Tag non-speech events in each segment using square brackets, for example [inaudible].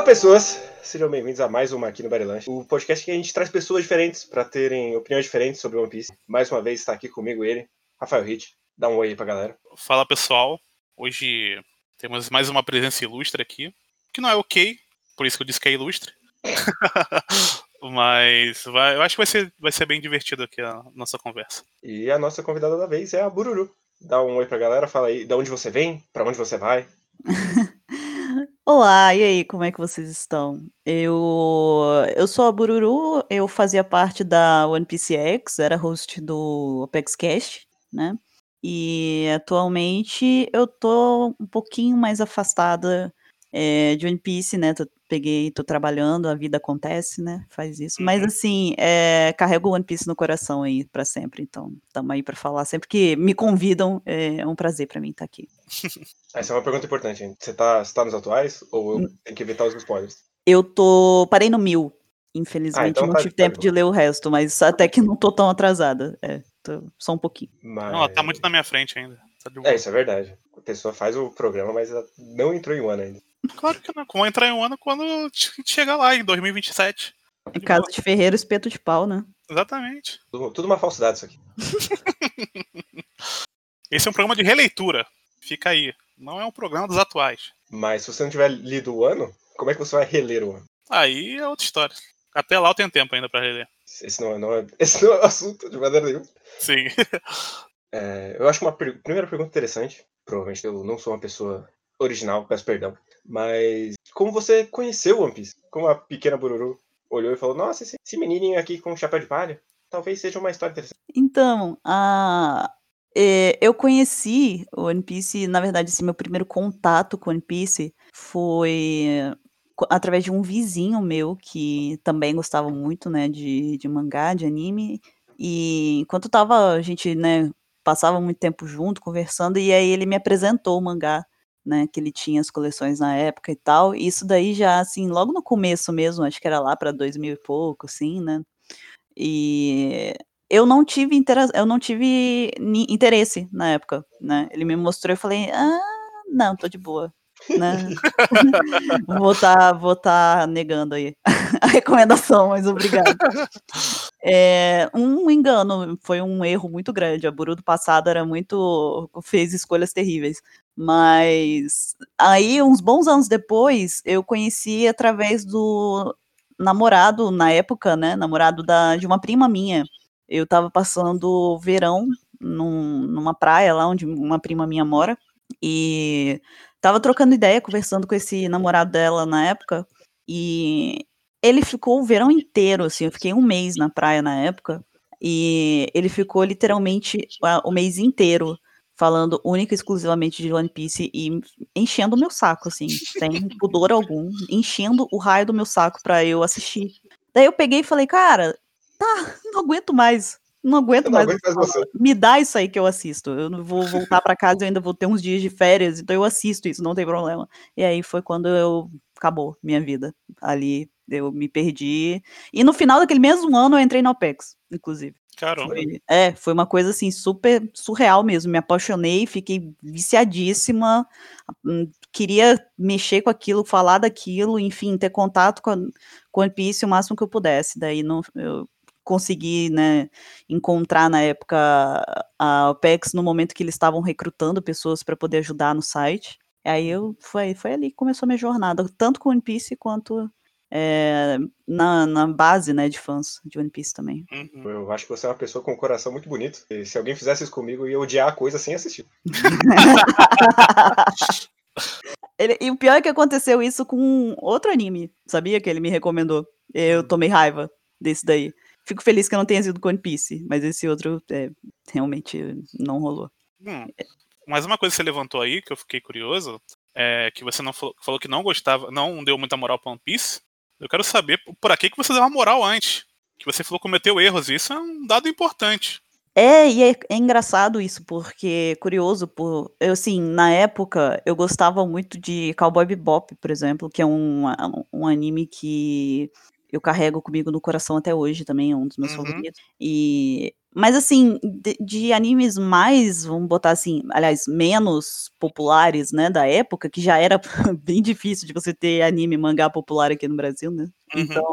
Fala pessoas, sejam bem-vindos a mais uma aqui no Barilanche, o podcast que a gente traz pessoas diferentes para terem opiniões diferentes sobre One Piece. Mais uma vez está aqui comigo ele, Rafael Hit. Dá um oi aí pra galera. Fala pessoal, hoje temos mais uma presença ilustre aqui, que não é ok, por isso que eu disse que é ilustre. [laughs] Mas vai, eu acho que vai ser, vai ser bem divertido aqui a nossa conversa. E a nossa convidada da vez é a Bururu. Dá um oi pra galera, fala aí de onde você vem, para onde você vai. [laughs] Olá, e aí, como é que vocês estão? Eu, eu sou a Bururu, eu fazia parte da One Piece X, era host do Apex Cash, né? E atualmente eu tô um pouquinho mais afastada é, de One Piece, né? Tô, peguei, tô trabalhando, a vida acontece, né? Faz isso. Mas uhum. assim, é, carrego One Piece no coração aí para sempre. Então, estamos aí para falar. Sempre que me convidam, é um prazer para mim estar tá aqui. [laughs] Essa é uma pergunta importante, hein? Você tá, você tá nos atuais ou hum. tem que evitar os spoilers? Eu tô. Parei no mil. Infelizmente, ah, então não tá, tive tá tempo de ler o resto, mas até que não tô tão atrasada. É, tô só um pouquinho. Mas... Não, tá muito na minha frente ainda. Tá é, isso é verdade. A pessoa faz o programa, mas ela não entrou em um ano ainda. Claro que não. Como entrar em um ano quando chegar lá, em 2027. Em casa de Ferreiro, espeto de pau, né? Exatamente. Tudo, tudo uma falsidade isso aqui. [laughs] Esse é um programa de releitura. Fica aí. Não é um programa dos atuais. Mas se você não tiver lido o ano, como é que você vai reler o ano? Aí é outra história. Até lá eu tenho tempo ainda para reler. Esse não, é, não é, esse não é o assunto de maneira nenhuma. Sim. [laughs] É, eu acho uma per primeira pergunta interessante. Provavelmente eu não sou uma pessoa original, peço perdão. Mas como você conheceu One Piece? Como a pequena Bururu olhou e falou: Nossa, esse, esse menininho aqui com chapéu de palha, talvez seja uma história interessante. Então, a. É, eu conheci o One Piece, na verdade, esse meu primeiro contato com One Piece foi através de um vizinho meu que também gostava muito, né, de, de mangá, de anime. E enquanto tava, a gente, né, passava muito tempo junto, conversando, e aí ele me apresentou o mangá né, que ele tinha as coleções na época e tal. E isso daí já, assim, logo no começo mesmo, acho que era lá para 2000 e pouco, assim, né? E eu não tive eu não tive interesse na época, né? Ele me mostrou eu falei: "Ah, não, tô de boa". Né? [laughs] vou estar tá, vou tá negando aí [laughs] a recomendação, mas obrigado. É, um engano, foi um erro muito grande. A Buru do passado era muito. fez escolhas terríveis. Mas aí, uns bons anos depois, eu conheci através do namorado, na época, né? Namorado da, de uma prima minha. Eu tava passando verão num, numa praia lá onde uma prima minha mora. E tava trocando ideia, conversando com esse namorado dela na época. E ele ficou o verão inteiro, assim. Eu fiquei um mês na praia na época. E ele ficou literalmente o mês inteiro falando única e exclusivamente de One Piece e enchendo o meu saco, assim, sem pudor algum, enchendo o raio do meu saco para eu assistir. Daí eu peguei e falei, cara, tá, não aguento mais. Não aguento não mais. Aguento Me dá isso aí que eu assisto. Eu não vou voltar para casa e ainda vou ter uns dias de férias, então eu assisto isso, não tem problema. E aí foi quando eu acabou minha vida. Ali eu me perdi. E no final daquele mesmo ano eu entrei no OPEX, inclusive. Caramba. Foi, é, foi uma coisa assim super surreal mesmo. Me apaixonei, fiquei viciadíssima, hum, queria mexer com aquilo, falar daquilo, enfim, ter contato com, a, com One Piece o máximo que eu pudesse. Daí não, eu consegui, né, encontrar na época a OPEX no momento que eles estavam recrutando pessoas para poder ajudar no site. Aí eu foi, foi ali que começou a minha jornada, tanto com One Piece quanto é, na, na, base, né, de fãs de One Piece também. Uhum. Eu acho que você é uma pessoa com um coração muito bonito. E se alguém fizesse isso comigo, eu ia odiar a coisa sem assistir. [laughs] ele, e o pior é que aconteceu isso com outro anime, sabia? Que ele me recomendou. Eu hum. tomei raiva desse daí. Fico feliz que eu não tenha sido com One Piece, mas esse outro é, realmente não rolou. Hum. Mas uma coisa que você levantou aí, que eu fiquei curioso, é que você não falou, falou que não gostava, não deu muita moral pra One Piece. Eu quero saber por que, que você deu uma moral antes. Que você falou que cometeu erros. Isso é um dado importante. É, e é, é, engraçado isso, porque curioso, por eu assim, na época eu gostava muito de Cowboy Bebop, por exemplo, que é um, um anime que eu carrego comigo no coração até hoje também, é um dos meus Uhum. favoritos. E mas assim, de, de animes mais, vamos botar assim, aliás, menos populares, né, da época, que já era [laughs] bem difícil de você ter anime mangá popular aqui no Brasil, né? Uhum. Então,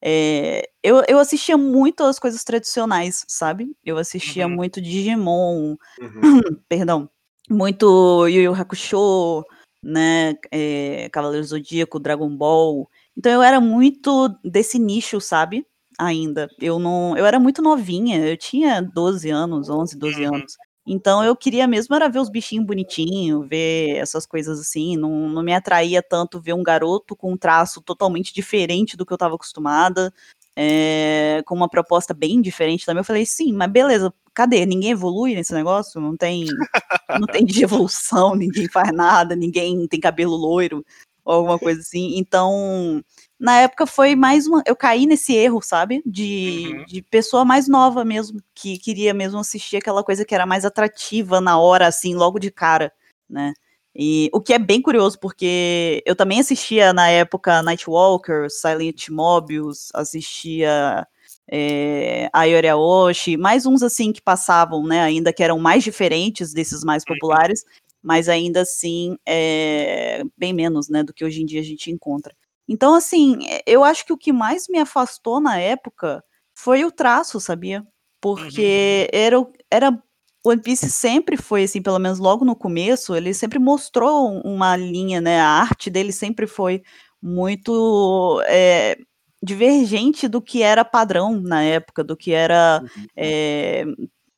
é, eu, eu assistia muito as coisas tradicionais, sabe? Eu assistia Uhum. muito Digimon, Uhum. [clears throat] perdão, muito Yu Yu Hakusho, né, é, Cavaleiro Zodíaco, Dragon Ball. Então eu era muito desse nicho, sabe? Ainda. Eu não, eu era muito novinha, eu tinha 12 anos, 11, 12 Uhum. anos. Então eu queria mesmo era ver os bichinhos bonitinhos, ver essas coisas assim, não, não me atraía tanto ver um garoto com um traço totalmente diferente do que eu estava acostumada, é, com uma proposta bem diferente também. Eu falei, sim, mas beleza, cadê? Ninguém evolui nesse negócio? Não tem, não tem de evolução, [laughs] ninguém faz nada, ninguém tem cabelo loiro ou alguma coisa assim. Então, na época foi mais uma. Eu caí nesse erro, sabe? De, Uhum. de pessoa mais nova mesmo, que queria mesmo assistir aquela coisa que era mais atrativa na hora, assim, logo de cara, né? E o que é bem curioso, porque eu também assistia na época Nightwalker, Silent Mobius, assistia é, Ayori Aoshi, mais uns assim que passavam, né, ainda que eram mais diferentes desses mais populares, mas ainda assim é, bem menos, né, do que hoje em dia a gente encontra. Então, assim, eu acho que o que mais me afastou na época foi o traço, sabia? Porque era, o- era One Piece sempre foi assim, pelo menos logo no começo, ele sempre mostrou um- uma linha, né? A arte dele sempre foi muito é, divergente do que era padrão na época, do que era Uhum. é,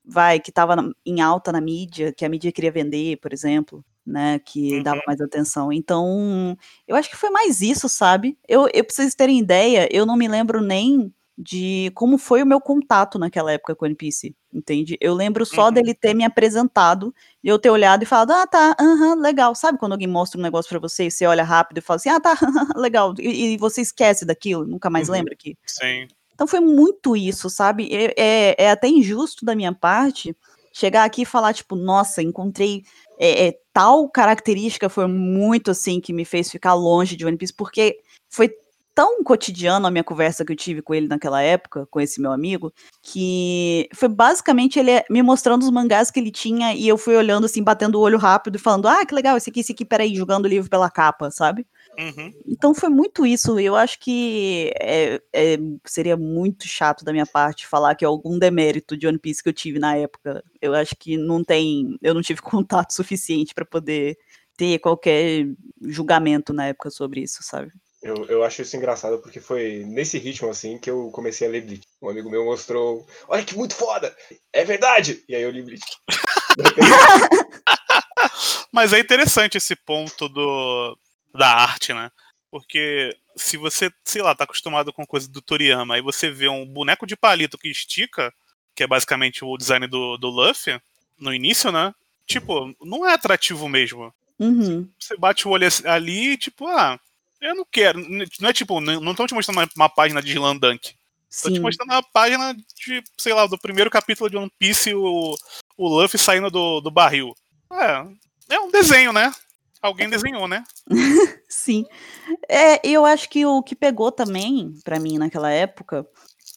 vai que estava em alta na mídia, que a mídia queria vender, por exemplo, né? Que dava mais atenção. Então, eu acho que foi mais isso, sabe? Eu, eu pra vocês terem ideia, eu não me lembro nem de como foi o meu contato naquela época com o Piece, entende? Eu lembro só Uhum. dele ter me apresentado, e eu ter olhado e falado, ah, tá, aham, legal. Sabe quando alguém mostra um negócio pra você e você olha rápido e fala assim, ah, tá, [laughs] legal, e, e você esquece daquilo, nunca mais Uhum. lembra que Sim. Então foi muito isso, sabe? É, é, é até injusto da minha parte chegar aqui e falar, tipo, nossa, encontrei é, é, tal característica foi muito assim que me fez ficar longe de One Piece, porque foi tão cotidiano a minha conversa que eu tive com ele naquela época, com esse meu amigo, que foi basicamente ele me mostrando os mangás que ele tinha e eu fui olhando assim, batendo o olho rápido e falando, ah, que legal, esse aqui, esse aqui, peraí, jogando o livro pela capa, sabe? Uhum. Então foi muito isso. Eu acho que é, é, seria muito chato da minha parte falar que é algum demérito de One Piece que eu tive na época. Eu acho que não tem. Eu não tive [laughs] contato suficiente para poder ter qualquer julgamento na época sobre isso, sabe? Eu, eu acho isso engraçado porque foi nesse ritmo assim que eu comecei a ler Bleach. Um amigo meu mostrou, olha que muito foda! É verdade! E aí eu li Bleach. [laughs] Mas é interessante esse ponto do, da arte, né? Porque se você, sei lá, tá acostumado com coisa do Toriyama, aí você vê um boneco de palito que estica, que é basicamente o design do, do Luffy, no início, né? Tipo, não é atrativo mesmo. Uhum. Você bate o olho ali e, tipo, ah, eu não quero. Não é tipo, não estão te mostrando uma, uma página de Slam Dunk. Tô te mostrando uma página de, sei lá, do primeiro capítulo de One Piece, o, o Luffy saindo do, do barril. É, é um desenho, né? Alguém desenhou, né? [laughs] Sim. É, eu acho que o que pegou também pra mim naquela época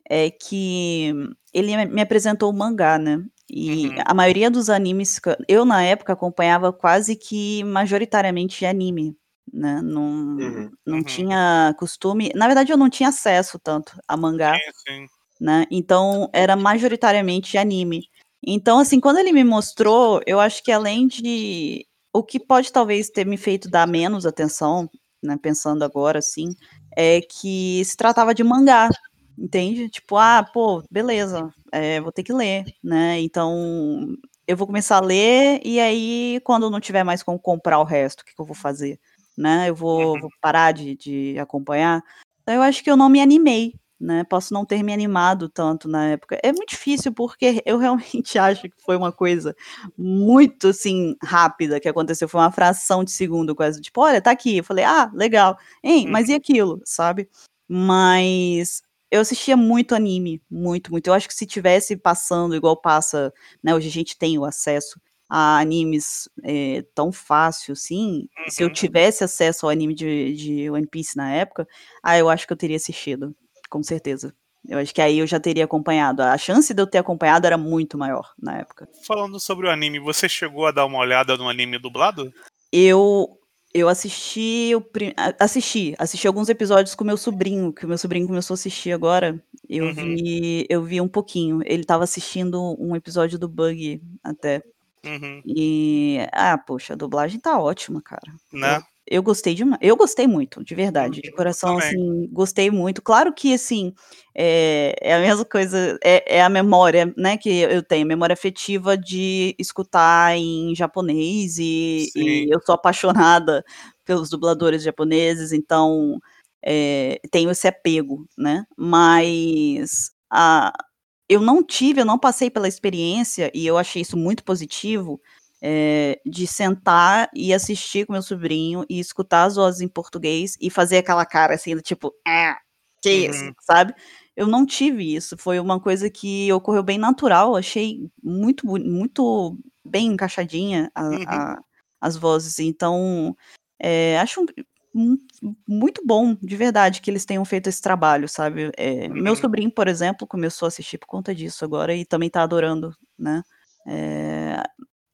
é que ele me- me apresentou o mangá, né? E Uhum. a maioria dos animes, que eu na época acompanhava quase que majoritariamente anime, né? Não, Uhum. não Uhum. tinha costume. Na verdade, eu não tinha acesso tanto a mangá Sim, sim. né? Então era majoritariamente anime. Então, assim, quando ele me mostrou, eu acho que além de o que pode talvez ter me feito dar menos atenção, né? Pensando agora, assim, é que se tratava de mangá, entende? Tipo, ah, pô, beleza, é, vou ter que ler, né? Então eu vou começar a ler e aí quando não tiver mais como comprar o resto, o que, que eu vou fazer? Né? Eu vou, Uhum. vou parar de, de acompanhar. Então eu acho que eu não me animei né? Posso não ter me animado tanto na época. É muito difícil porque [laughs] eu realmente acho que foi uma coisa muito assim rápida que aconteceu, foi uma fração de segundo quase, tipo, olha, tá aqui. Eu falei: "Ah, legal". Hein, mas e aquilo, sabe? Mas eu assistia muito anime, muito, muito. Eu acho que se tivesse passando igual passa, né, hoje a gente tem o acesso a animes é, tão fácil assim, se eu Uhum. tivesse acesso ao anime de, de One Piece na época, ah, eu acho que eu teria assistido. Com certeza. Eu acho que aí eu já teria acompanhado. A chance de eu ter acompanhado era muito maior na época. Falando sobre o anime, você chegou a dar uma olhada no anime dublado? Eu eu assisti o prim... assisti, assisti alguns episódios com meu sobrinho, que o meu sobrinho começou a assistir agora. Eu Uhum. vi, eu vi um pouquinho. Ele tava assistindo um episódio do Bug até. Uhum. E ah, poxa, a dublagem tá ótima, cara. Né? Eu gostei demais. Eu gostei muito, de verdade. De coração, assim, gostei muito. Claro que, assim, é, é a mesma coisa, é, é a memória, né, que eu tenho, memória afetiva de escutar em japonês e, e eu sou apaixonada pelos dubladores japoneses, então é, tenho esse apego, né? Mas a, eu não tive, eu não passei pela experiência, e eu achei isso muito positivo, é, de sentar e assistir com meu sobrinho e escutar as vozes em português e fazer aquela cara assim, do tipo, ah, que isso, Uhum. sabe? Eu não tive isso, foi uma coisa que ocorreu bem natural, achei muito, muito bem encaixadinha a- Uhum. a- as vozes, então é, acho um- muito bom, de verdade, que eles tenham feito esse trabalho, sabe? É, Meu Uhum. sobrinho, por exemplo, começou a assistir por conta disso agora e também tá adorando, né? É,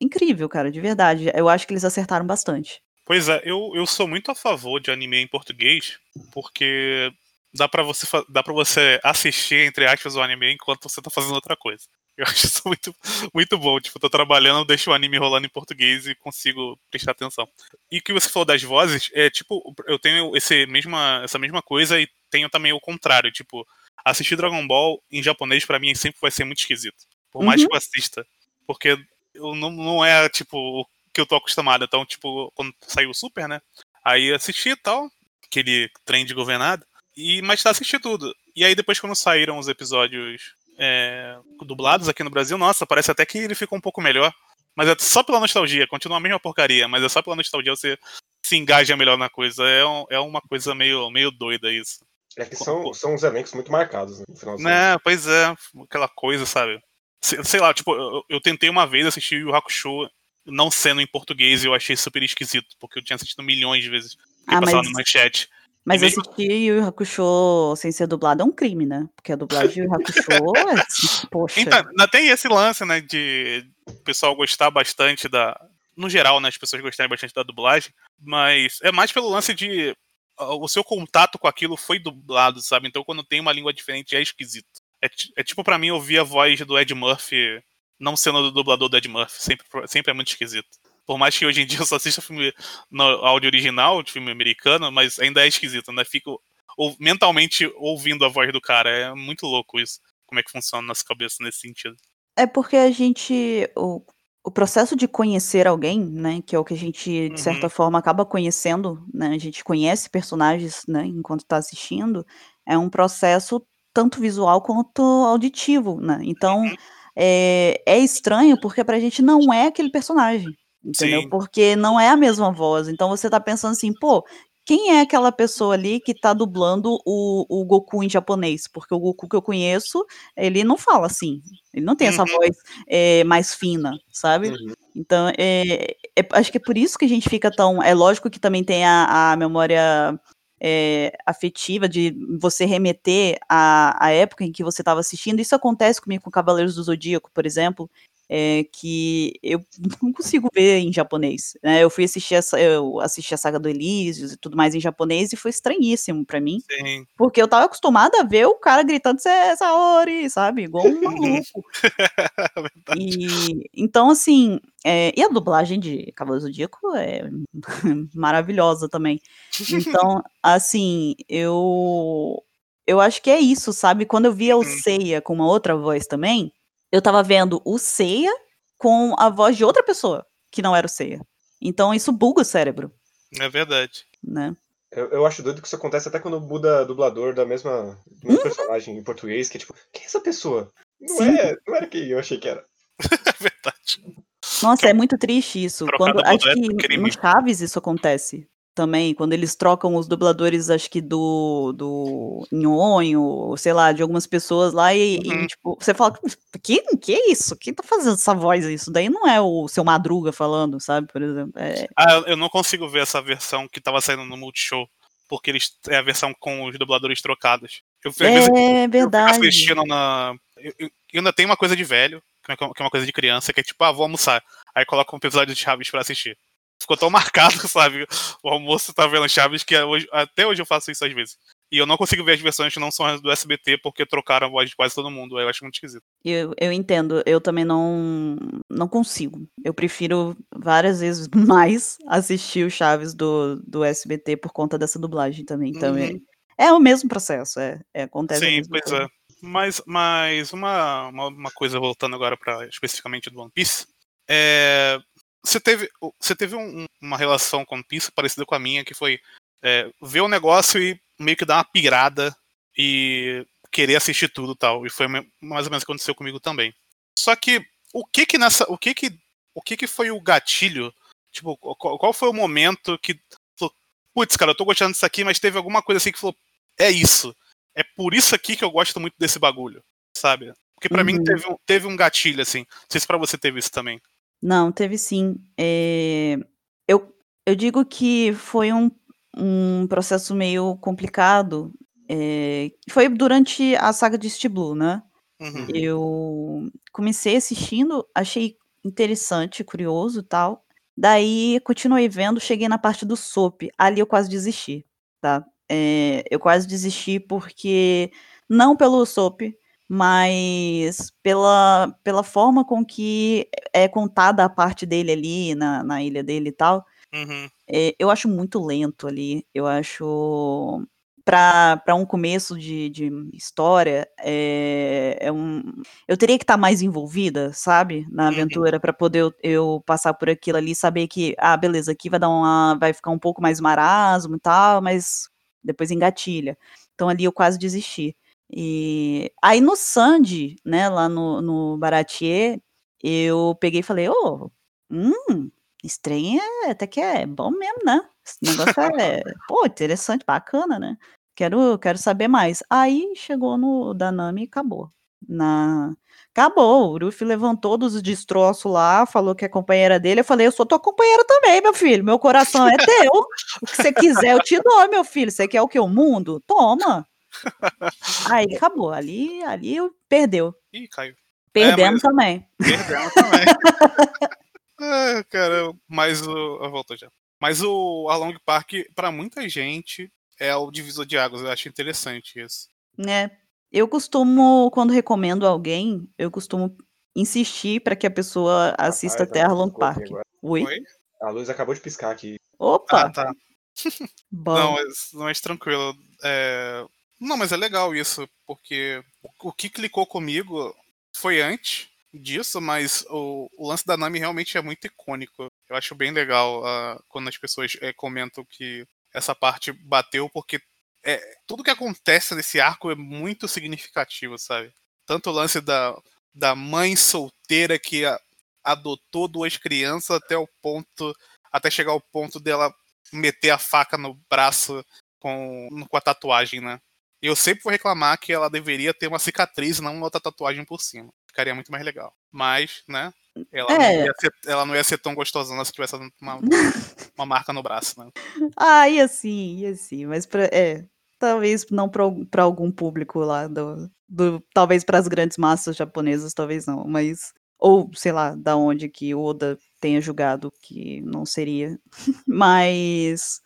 incrível, cara, de verdade. Eu acho que eles acertaram bastante. Pois é, eu, eu sou muito a favor de anime em português, porque dá pra você dá para você assistir entre aspas o anime enquanto você tá fazendo outra coisa. [laughs] Eu acho isso muito, muito bom. Tipo, tô trabalhando, deixo o anime rolando em português e consigo prestar atenção. E o que você falou das vozes, é tipo, eu tenho esse mesma, essa mesma coisa e tenho também o contrário. Tipo, assistir Dragon Ball em japonês pra mim sempre vai ser muito esquisito. Por mais Uhum. que eu assista. Porque eu não, não é, tipo, o que eu tô acostumado. Então, tipo, quando saiu o Super, né? Aí assisti e tal, aquele trem de governado. E, mas tá assisti tudo. E aí depois quando saíram os episódios é, dublados aqui no Brasil, nossa, parece até que ele ficou um pouco melhor. Mas é só pela nostalgia, continua a mesma porcaria, mas é só pela nostalgia você se engaja melhor na coisa. É, um- é uma coisa meio, meio doida isso. É que são, são uns elencos muito marcados, né, no final. Né, pois é, aquela coisa, sabe? Sei, lá, tipo, eu, eu tentei uma vez assistir o Hakusho não sendo em português e eu achei super esquisito, porque eu tinha assistido milhões de vezes. Ah, passava mas- no manchete. Mas mesmo- assistir Yu Yu Hakusho sem ser dublado é um crime, né? Porque a dublagem de Yu Yu Hakusho é assim, [laughs] poxa. Então, ainda tem esse lance, né, de o pessoal gostar bastante da. No geral, né, as pessoas gostarem bastante da dublagem, mas é mais pelo lance de. ah, O seu contato com aquilo foi dublado, sabe? Então, quando tem uma língua diferente, é esquisito. É, é tipo pra mim ouvir a voz do Ed Murphy não sendo do dublador do Ed Murphy. Sempre, sempre é muito esquisito. Por mais que hoje em dia eu só assista filme no áudio original, de filme americano, mas ainda é esquisito. Ainda fico ou- mentalmente ouvindo a voz do cara. É muito louco isso. Como é que funciona na nossa cabeça nesse sentido. É porque a gente. O, o processo de conhecer alguém, né? Que é o que a gente, de certa Uhum. forma, acaba conhecendo, né? A gente conhece personagens, né? Enquanto tá assistindo. É um processo tanto visual quanto auditivo, né? Então. Uhum. É, é estranho porque pra gente não é aquele personagem, entendeu? Sim. Porque não é a mesma voz. Então você tá pensando assim, pô, quem é aquela pessoa ali que tá dublando o, o Goku em japonês? Porque o Goku que eu conheço, ele não fala assim. Ele não tem essa Uhum. voz é, mais fina, sabe? Uhum. Então, é, é- acho que é por isso que a gente fica tão. É lógico que também tem a, a memória é, afetiva de você remeter à, à época em que você estava assistindo. Isso acontece comigo com Cavaleiros do Zodíaco, por exemplo, é, que eu [laughs] não consigo ver em japonês. né? Eu fui assistir essa, eu assisti a saga do Elísios e tudo mais em japonês e foi estranhíssimo para mim, Sim. porque eu tava acostumada a ver o cara gritando "Sa- Saori, sabe? Igual um maluco. [laughs] Verdade. E então, assim, é, e a dublagem de Cavaleiro Zodíaco é [laughs] maravilhosa também. Então, assim, eu eu acho que é isso, sabe? Quando eu via o Uhum. Seiya com uma outra voz também, eu tava vendo o Seiya com a voz de outra pessoa, que não era o Seiya. Então, isso buga o cérebro, É verdade. né? Eu, eu acho doido que isso acontece até quando muda dublador da mesma, do mesmo personagem em português, que é tipo, quem é essa pessoa? Não, Sim. é, não era quem eu achei que era. [laughs] É verdade. Nossa, é muito triste isso. Quando, acho que no Chaves isso acontece também, quando eles trocam os dubladores, acho que do, do Nhonho, sei lá, de algumas pessoas lá, e, e, Uhum. tipo, você fala, que, que é isso? Quem tá fazendo essa voz? Isso daí não é o seu Madruga falando, sabe, por exemplo. É, Ah, eu não consigo ver essa versão que tava saindo no Multishow, porque eles é a versão com os dubladores trocados. Eu, É eu verdade. assistindo na. Eu, eu- eu ainda tenho uma coisa de velho, que é que é uma coisa de criança, que é tipo, ah, vou almoçar. Aí coloca um episódio de Chaves pra assistir. Ficou tão marcado, [laughs] sabe? O almoço tá vendo Chaves que hoje- até hoje eu faço isso às vezes. E eu não consigo ver as versões que não são as do SBT porque trocaram a voz de quase todo mundo. Eu acho muito esquisito. Eu, eu entendo, eu também não, não consigo. Eu prefiro várias vezes [laughs] mais assistir o Chaves do, do SBT por conta dessa dublagem também. Então é, Uhum. é o mesmo processo, é, é, acontece Sim, pois coisa. é. Mas, mas uma, uma, uma coisa voltando agora para especificamente do One Piece. É, você teve, você teve um- um- uma relação com Piece parecida com a minha, que foi é, ver o negócio e meio que dar uma pirada e querer assistir tudo e tal. E foi mais ou menos o que aconteceu comigo também. Só que o que que nessa. O que que, o que, que foi o gatilho? Tipo, qual, qual foi o momento que. falou, Putz, cara, eu tô gostando disso aqui, mas teve alguma coisa assim que falou. É isso é por isso aqui que eu gosto muito desse bagulho, sabe? Porque pra mim Uhum. teve um, teve um gatilho, assim. Não sei se pra você teve isso também. Não, teve sim. É, eu, eu digo que foi um, um processo meio complicado. é, foi durante a saga de East Blue, né? Uhum. Eu comecei assistindo, achei interessante, curioso e tal. Daí continuei vendo, cheguei na parte do Soap. Ali eu quase desisti, tá? É, eu quase desisti porque não pelo Soap, mas pela, pela forma com que é contada a parte dele ali na, na ilha dele e tal. Uhum. É, eu acho muito lento ali. Eu acho. Para um começo de, de história, é, é um, eu teria que estar mais envolvida, sabe? Na Uhum. aventura, para poder eu, eu passar por aquilo ali, saber que, ah, beleza, aqui vai dar uma. vai ficar um pouco mais marasmo e tal, mas depois engatilha. Então ali eu quase desisti. E aí no Sandy, né, lá no, no Baratier, eu peguei e falei, ô, hum, estranho é, até que é bom mesmo, né? Esse negócio é, [laughs] pô, interessante, bacana, né? Quero, quero saber mais. Aí chegou no Danami e acabou. Na... Acabou, o Ruffy levantou dos destroços lá, falou que é companheira dele. Eu falei, eu sou tua companheira também, meu filho. Meu coração é teu. O que você quiser, eu te dou, meu filho. Você quer o que? O mundo? Toma. Aí acabou. Ali, ali eu- perdeu. Ih, caiu. Perdemos mas- também. Perdemos também. [laughs] é, cara, mas o. Eu volto já. Mas o Along Park, pra muita gente, é o divisor de águas. Eu acho interessante isso. né? Eu costumo, quando recomendo alguém, eu costumo insistir para que a pessoa assista Rapaz, até Arlong Park. agora. Oi? Oi? A luz acabou de piscar aqui. Opa! Ah, tá. bom. Não, mas, mas tranquilo. É, Não, mas é legal isso, porque o que clicou comigo foi antes disso, mas o, o lance da Nami realmente é muito icônico. Eu acho bem legal ah, quando as pessoas eh, comentam que essa parte bateu, porque é, tudo que acontece nesse arco é muito significativo, sabe? Tanto o lance da, da mãe solteira que a- adotou duas crianças até o ponto. Até chegar ao ponto dela meter a faca no braço com, com a tatuagem, né? Eu sempre vou reclamar que ela deveria ter uma cicatriz e não uma outra tatuagem por cima. Ficaria muito mais legal. Mas, né? Ela, É. não, ia ser, ela não ia ser tão gostosona se tivesse uma, [laughs] uma marca no braço, né? Ah, ia sim, ia sim, mas pra, é, talvez não para algum público lá do, do talvez para as grandes massas japonesas, talvez não, mas ou sei lá, da onde que o Oda tenha julgado que não seria. [laughs] mas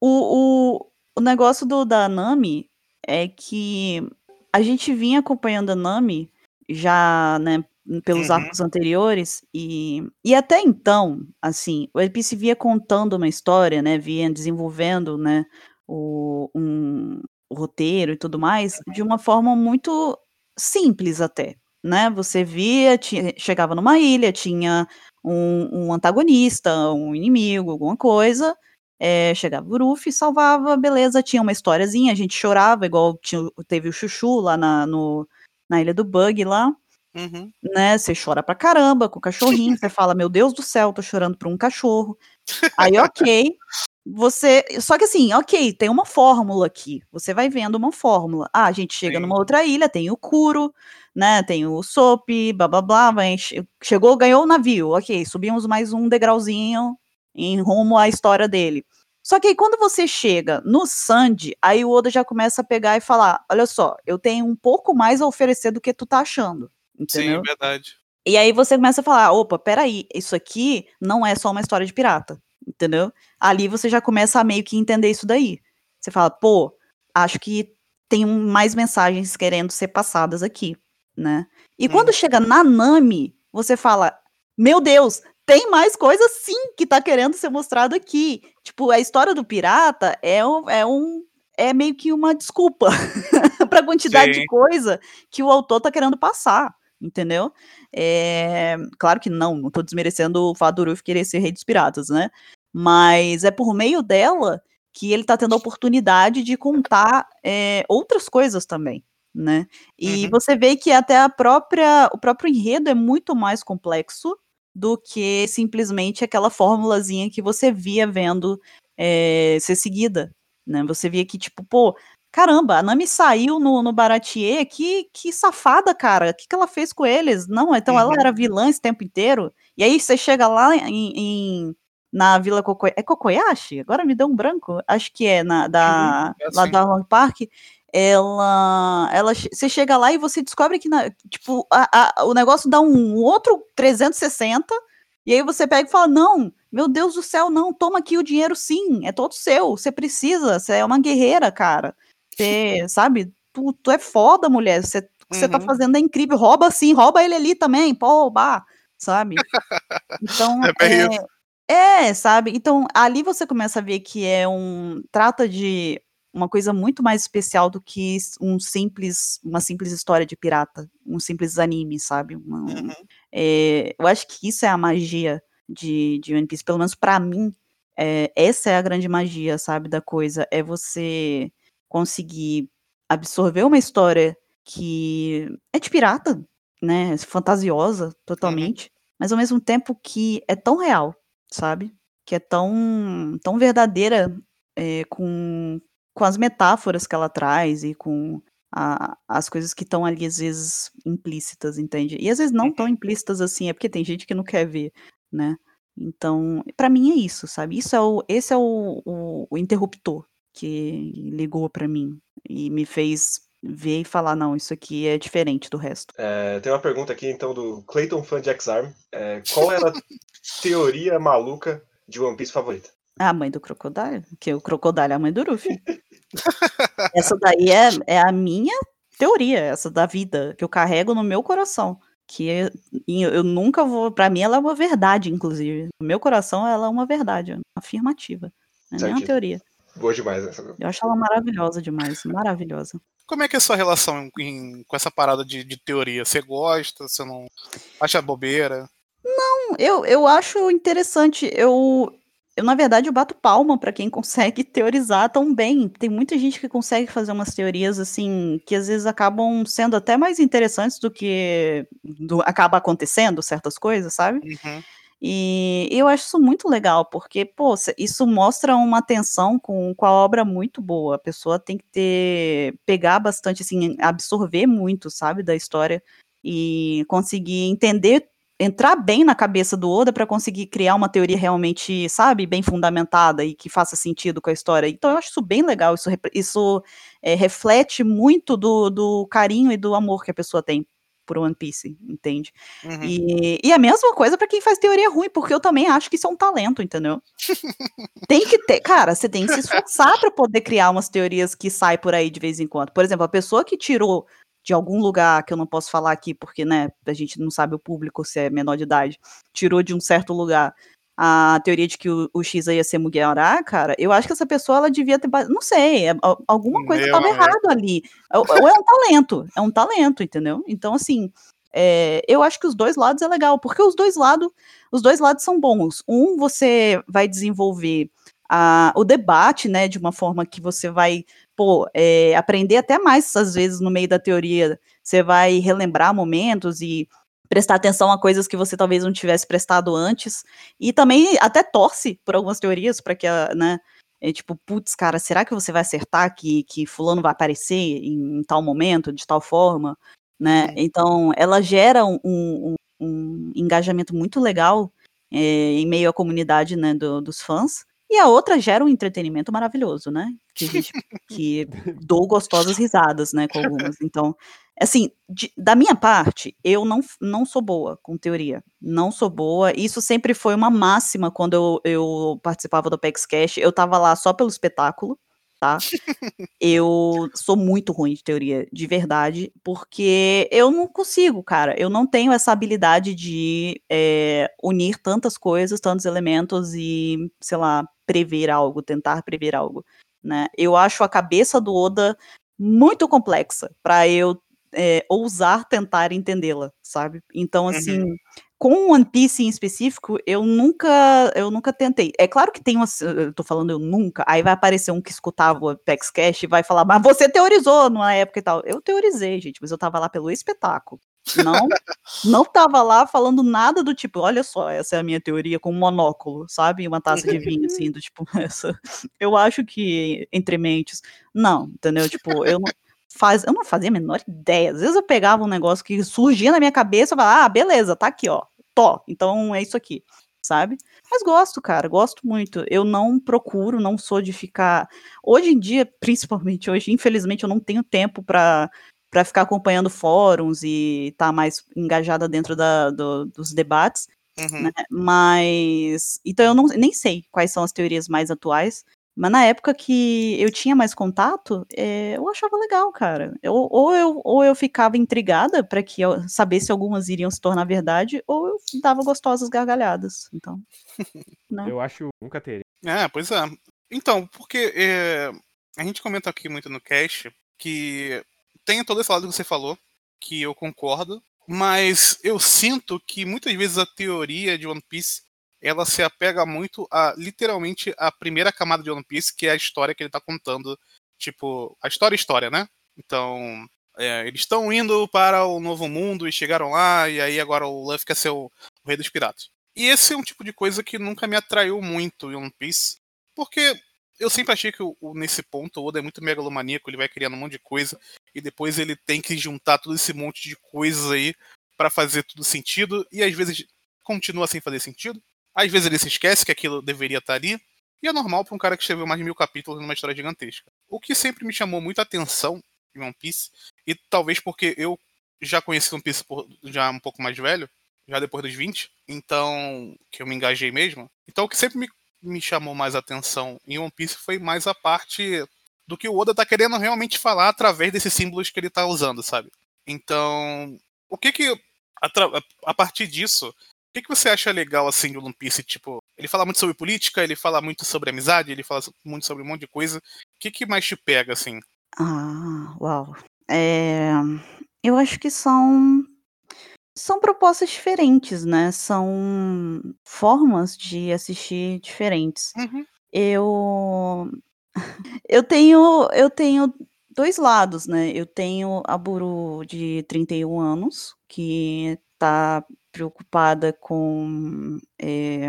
o, o, o negócio do da Nami é que a gente vinha acompanhando a Nami já, né, pelos Uhum. arcos anteriores e, e até então, assim, o Piece via contando uma história, né, via desenvolvendo, né, o, um, o roteiro e tudo mais de uma forma muito simples até, né, você via, tinha, chegava numa ilha, tinha um, um antagonista, um inimigo, alguma coisa, é, chegava o Ruffy, salvava, beleza, tinha uma historiazinha, a gente chorava, igual tinha, teve o Chuchu lá na, no, na ilha do Bug lá, Uhum. né? Você chora pra caramba com o cachorrinho, você fala, meu Deus do céu, tô chorando por um cachorro. Aí, ok. Você. Só que assim, ok, tem uma fórmula aqui. Você vai vendo uma fórmula. Ah, a gente chega Sim. numa outra ilha, tem o Kuro, né? Tem o Sop, blá blá blá. Vai, che- chegou, ganhou o navio. Ok, subimos mais um degrauzinho em rumo à história dele. Só que aí quando você chega no Sandy, aí o Oda já começa a pegar e falar: olha só, eu tenho um pouco mais a oferecer do que tu tá achando. Entendeu? Sim, verdade. E aí você começa a falar: opa, peraí, isso aqui não é só uma história de pirata. Entendeu? Ali você já começa a meio que entender isso daí. Você fala, pô, acho que tem mais mensagens querendo ser passadas aqui, né? E quando chega na Nami, você fala: Meu Deus, tem mais coisa sim que tá querendo ser mostrado aqui. Tipo, a história do pirata é um. É, um, é meio que uma desculpa [laughs] pra quantidade Sim. de coisa que o autor tá querendo passar. Entendeu? É, claro que não, não tô desmerecendo o fato do Ruff querer ser rei dos piratas, né? Mas é por meio dela que ele tá tendo a oportunidade de contar é, outras coisas também, né? E Uhum. você vê que até a própria, o próprio enredo é muito mais complexo do que simplesmente aquela formulazinha que você via vendo é, ser seguida, né? Você via que, tipo, pô, caramba, a Nami saiu no, no Baratier, que, que safada, cara, o que, que ela fez com eles? Não, então ela Uhum. era vilã esse tempo inteiro, e aí você chega lá em, em- na Vila Coco... é Kokoyashi? Agora me deu um branco, acho que é, na, da, é lá assim. da Long Park, ela, ela, você chega lá e você descobre que, na- tipo, a- a- o negócio dá um outro 360, e aí você pega e fala, não, meu Deus do céu, não, toma aqui o dinheiro sim, é todo seu, você precisa, você é uma guerreira, cara, você, sabe, tu, tu é foda, mulher, você, o que você tá Uhum. fazendo é incrível, rouba sim, rouba ele ali também, pode roubar, sabe? Então, [laughs] É é, é, sabe? Então, ali você começa a ver que é um. Trata de uma coisa muito mais especial do que um simples, uma simples história de pirata, um simples anime, sabe? Uma- um- Uhum. é, eu acho que isso é a magia de, de One Piece, pelo menos pra mim, é, essa é a grande magia, sabe, da coisa, é você conseguir absorver uma história que é de pirata, né, fantasiosa totalmente, mas ao mesmo tempo que é tão real, sabe? Que é tão, tão verdadeira é, com, com as metáforas que ela traz e com a- as coisas que estão ali, às vezes, implícitas, entende? E às vezes não tão implícitas assim, é porque tem gente que não quer ver, né? Então, pra mim é isso, sabe? Isso é o, esse é o, o, o interruptor que ligou pra mim e me fez ver e falar, não, isso aqui é diferente do resto. É, tem uma pergunta aqui, então, do Clayton Fan de X-Arm. É, qual era a teoria maluca de One Piece favorita? A mãe do Crocodile? Que o Crocodile é a mãe do Luffy. [laughs] essa daí é, é a minha teoria, essa da vida, que eu carrego no meu coração. Que eu, e eu nunca vou. Pra mim, ela é uma verdade, inclusive. No meu coração, ela é uma verdade, afirmativa. Não é nem uma Certinho. teoria. Boa demais essa. Eu acho ela maravilhosa demais. Maravilhosa. Como é que é a sua relação em- com essa parada de, de teoria? Você gosta? Você não acha bobeira? Eu, eu acho interessante. Eu, eu, na verdade, eu bato palma pra quem [laughs] consegue teorizar tão bem. Tem muita gente que consegue fazer umas teorias assim que às vezes acabam sendo até mais interessantes do que do, acaba acontecendo certas coisas, sabe? Uhum. E eu acho isso muito legal, porque, pô, isso mostra uma atenção com, com a obra muito boa. A pessoa tem que ter, pegar bastante, assim, absorver muito, sabe, da história e conseguir entender, entrar bem na cabeça do Oda para conseguir criar uma teoria realmente, sabe, bem fundamentada e que faça sentido com a história. Então eu acho isso bem legal, isso, isso é, reflete muito do, do carinho e do amor que a pessoa tem por One Piece, entende? Uhum. E, e a mesma coisa pra quem faz teoria ruim, porque eu também acho que isso é um talento, entendeu? [laughs] tem que ter, cara, você tem que se esforçar pra poder criar umas teorias que saem por aí de vez em quando. Por exemplo, a pessoa que tirou de algum lugar que eu não posso falar aqui, porque, né, a gente não sabe o público se é menor de idade, tirou de um certo lugar a teoria de que o, o X ia ser Mugiwara, cara, eu acho que essa pessoa, ela devia ter, não sei, é- al- alguma coisa estava amigo. errado ali. Ou, ou é um talento, é um talento, entendeu? Então, assim, é, eu acho que os dois lados é legal, porque os dois lados, os dois lados são bons. Um, você vai desenvolver a- o debate, né, de uma forma que você vai, pô, é, aprender até mais, às vezes, no meio da teoria, você vai relembrar momentos e prestar atenção a coisas que você talvez não tivesse prestado antes, e também até torce por algumas teorias, para que, a, né, é tipo, putz, cara, será que você vai acertar que, que fulano vai aparecer em, em tal momento, de tal forma, né? Uhum. Então, ela gera um, um- um engajamento muito legal é, em meio à comunidade, né, do- dos fãs. E a outra gera um entretenimento maravilhoso, né? Que, gente, [laughs] que dou gostosas risadas, né, com algumas. Então, assim, de, da minha parte, eu não, não sou boa com teoria. Não sou boa. Isso sempre foi uma máxima quando eu, eu participava do Apex Cash. Eu tava lá só pelo espetáculo tá? eu sou muito ruim de teoria, de verdade, porque eu não consigo, cara. Eu não tenho essa habilidade de é, unir tantas coisas, tantos elementos e, sei lá, prever algo, tentar prever algo, né? Eu acho a cabeça do Oda muito complexa para eu é, ousar tentar entendê-la, sabe? Então, assim, uhum com One Piece em específico, eu nunca, eu nunca tentei. É claro que tem umas, eu tô falando eu nunca, aí vai aparecer um que escutava o Apex Cash e vai falar, mas você teorizou numa época e tal. Eu teorizei, gente, mas eu tava lá pelo espetáculo. Não, [laughs] não tava lá falando nada do tipo, olha só, essa é a minha teoria com um monóculo, sabe? Uma taça de vinho, assim, [laughs] do tipo, [laughs] essa. Eu acho que entre mentes. Não, entendeu? Tipo, eu não, faz, eu não fazia a menor ideia. Às vezes eu pegava um negócio que surgia na minha cabeça e falava, ah, beleza, tá aqui, ó tó, então é isso aqui, sabe? Mas gosto, cara, gosto muito. Eu não procuro, não sou de ficar. Hoje em dia, principalmente hoje, infelizmente, eu não tenho tempo para para ficar acompanhando fóruns e estar tá mais engajada dentro da, do, dos debates. Uhum. Né? Mas. Então eu não, nem sei quais são as teorias mais atuais. Mas na época que eu tinha mais contato, é, eu achava legal, cara. Eu, ou, eu, ou eu ficava intrigada para que eu saber se algumas iriam se tornar verdade, ou eu dava gostosas gargalhadas. Então. [laughs] né? Eu acho nunca teria. É, pois é. Então, porque é, a gente comenta aqui muito no cast que tem todo esse lado que você falou, que eu concordo, mas eu sinto que muitas vezes a teoria de One Piece ela se apega muito a literalmente a primeira camada de One Piece, que é a história que ele tá contando. Tipo, a história história, né? Então, é, eles estão indo para o novo mundo e chegaram lá, e aí agora o Luffy quer ser o, o rei dos piratas. E esse é um tipo de coisa que nunca me atraiu muito em One Piece, porque eu sempre achei que o, o, nesse ponto o Oda é muito megalomaníaco, ele vai criando um monte de coisa, e depois ele tem que juntar todo esse monte de coisas aí para fazer tudo sentido, e às vezes continua sem fazer sentido. Às vezes ele se esquece que aquilo deveria estar ali, e é normal para um cara que escreveu mais de mil capítulos numa história gigantesca. O que sempre me chamou muita atenção em One Piece, e talvez porque eu já conheci One Piece por, já um pouco mais velho, já depois dos 20, então que eu me engajei mesmo. Então o que sempre me, me chamou mais atenção em One Piece foi mais a parte do que o Oda tá querendo realmente falar através desses símbolos que ele tá usando, sabe? Então, o que que a, a partir disso que, que você acha legal, assim, do One Piece? Tipo, ele fala muito sobre política, ele fala muito sobre amizade, ele fala muito sobre um monte de coisa. O que, que mais te pega, assim? Ah, uau. É... Eu acho que são são propostas diferentes, né? São formas de assistir diferentes. Uhum. Eu eu tenho eu tenho dois lados, né? Eu tenho a Buru de 31 anos, que tá preocupada com, é,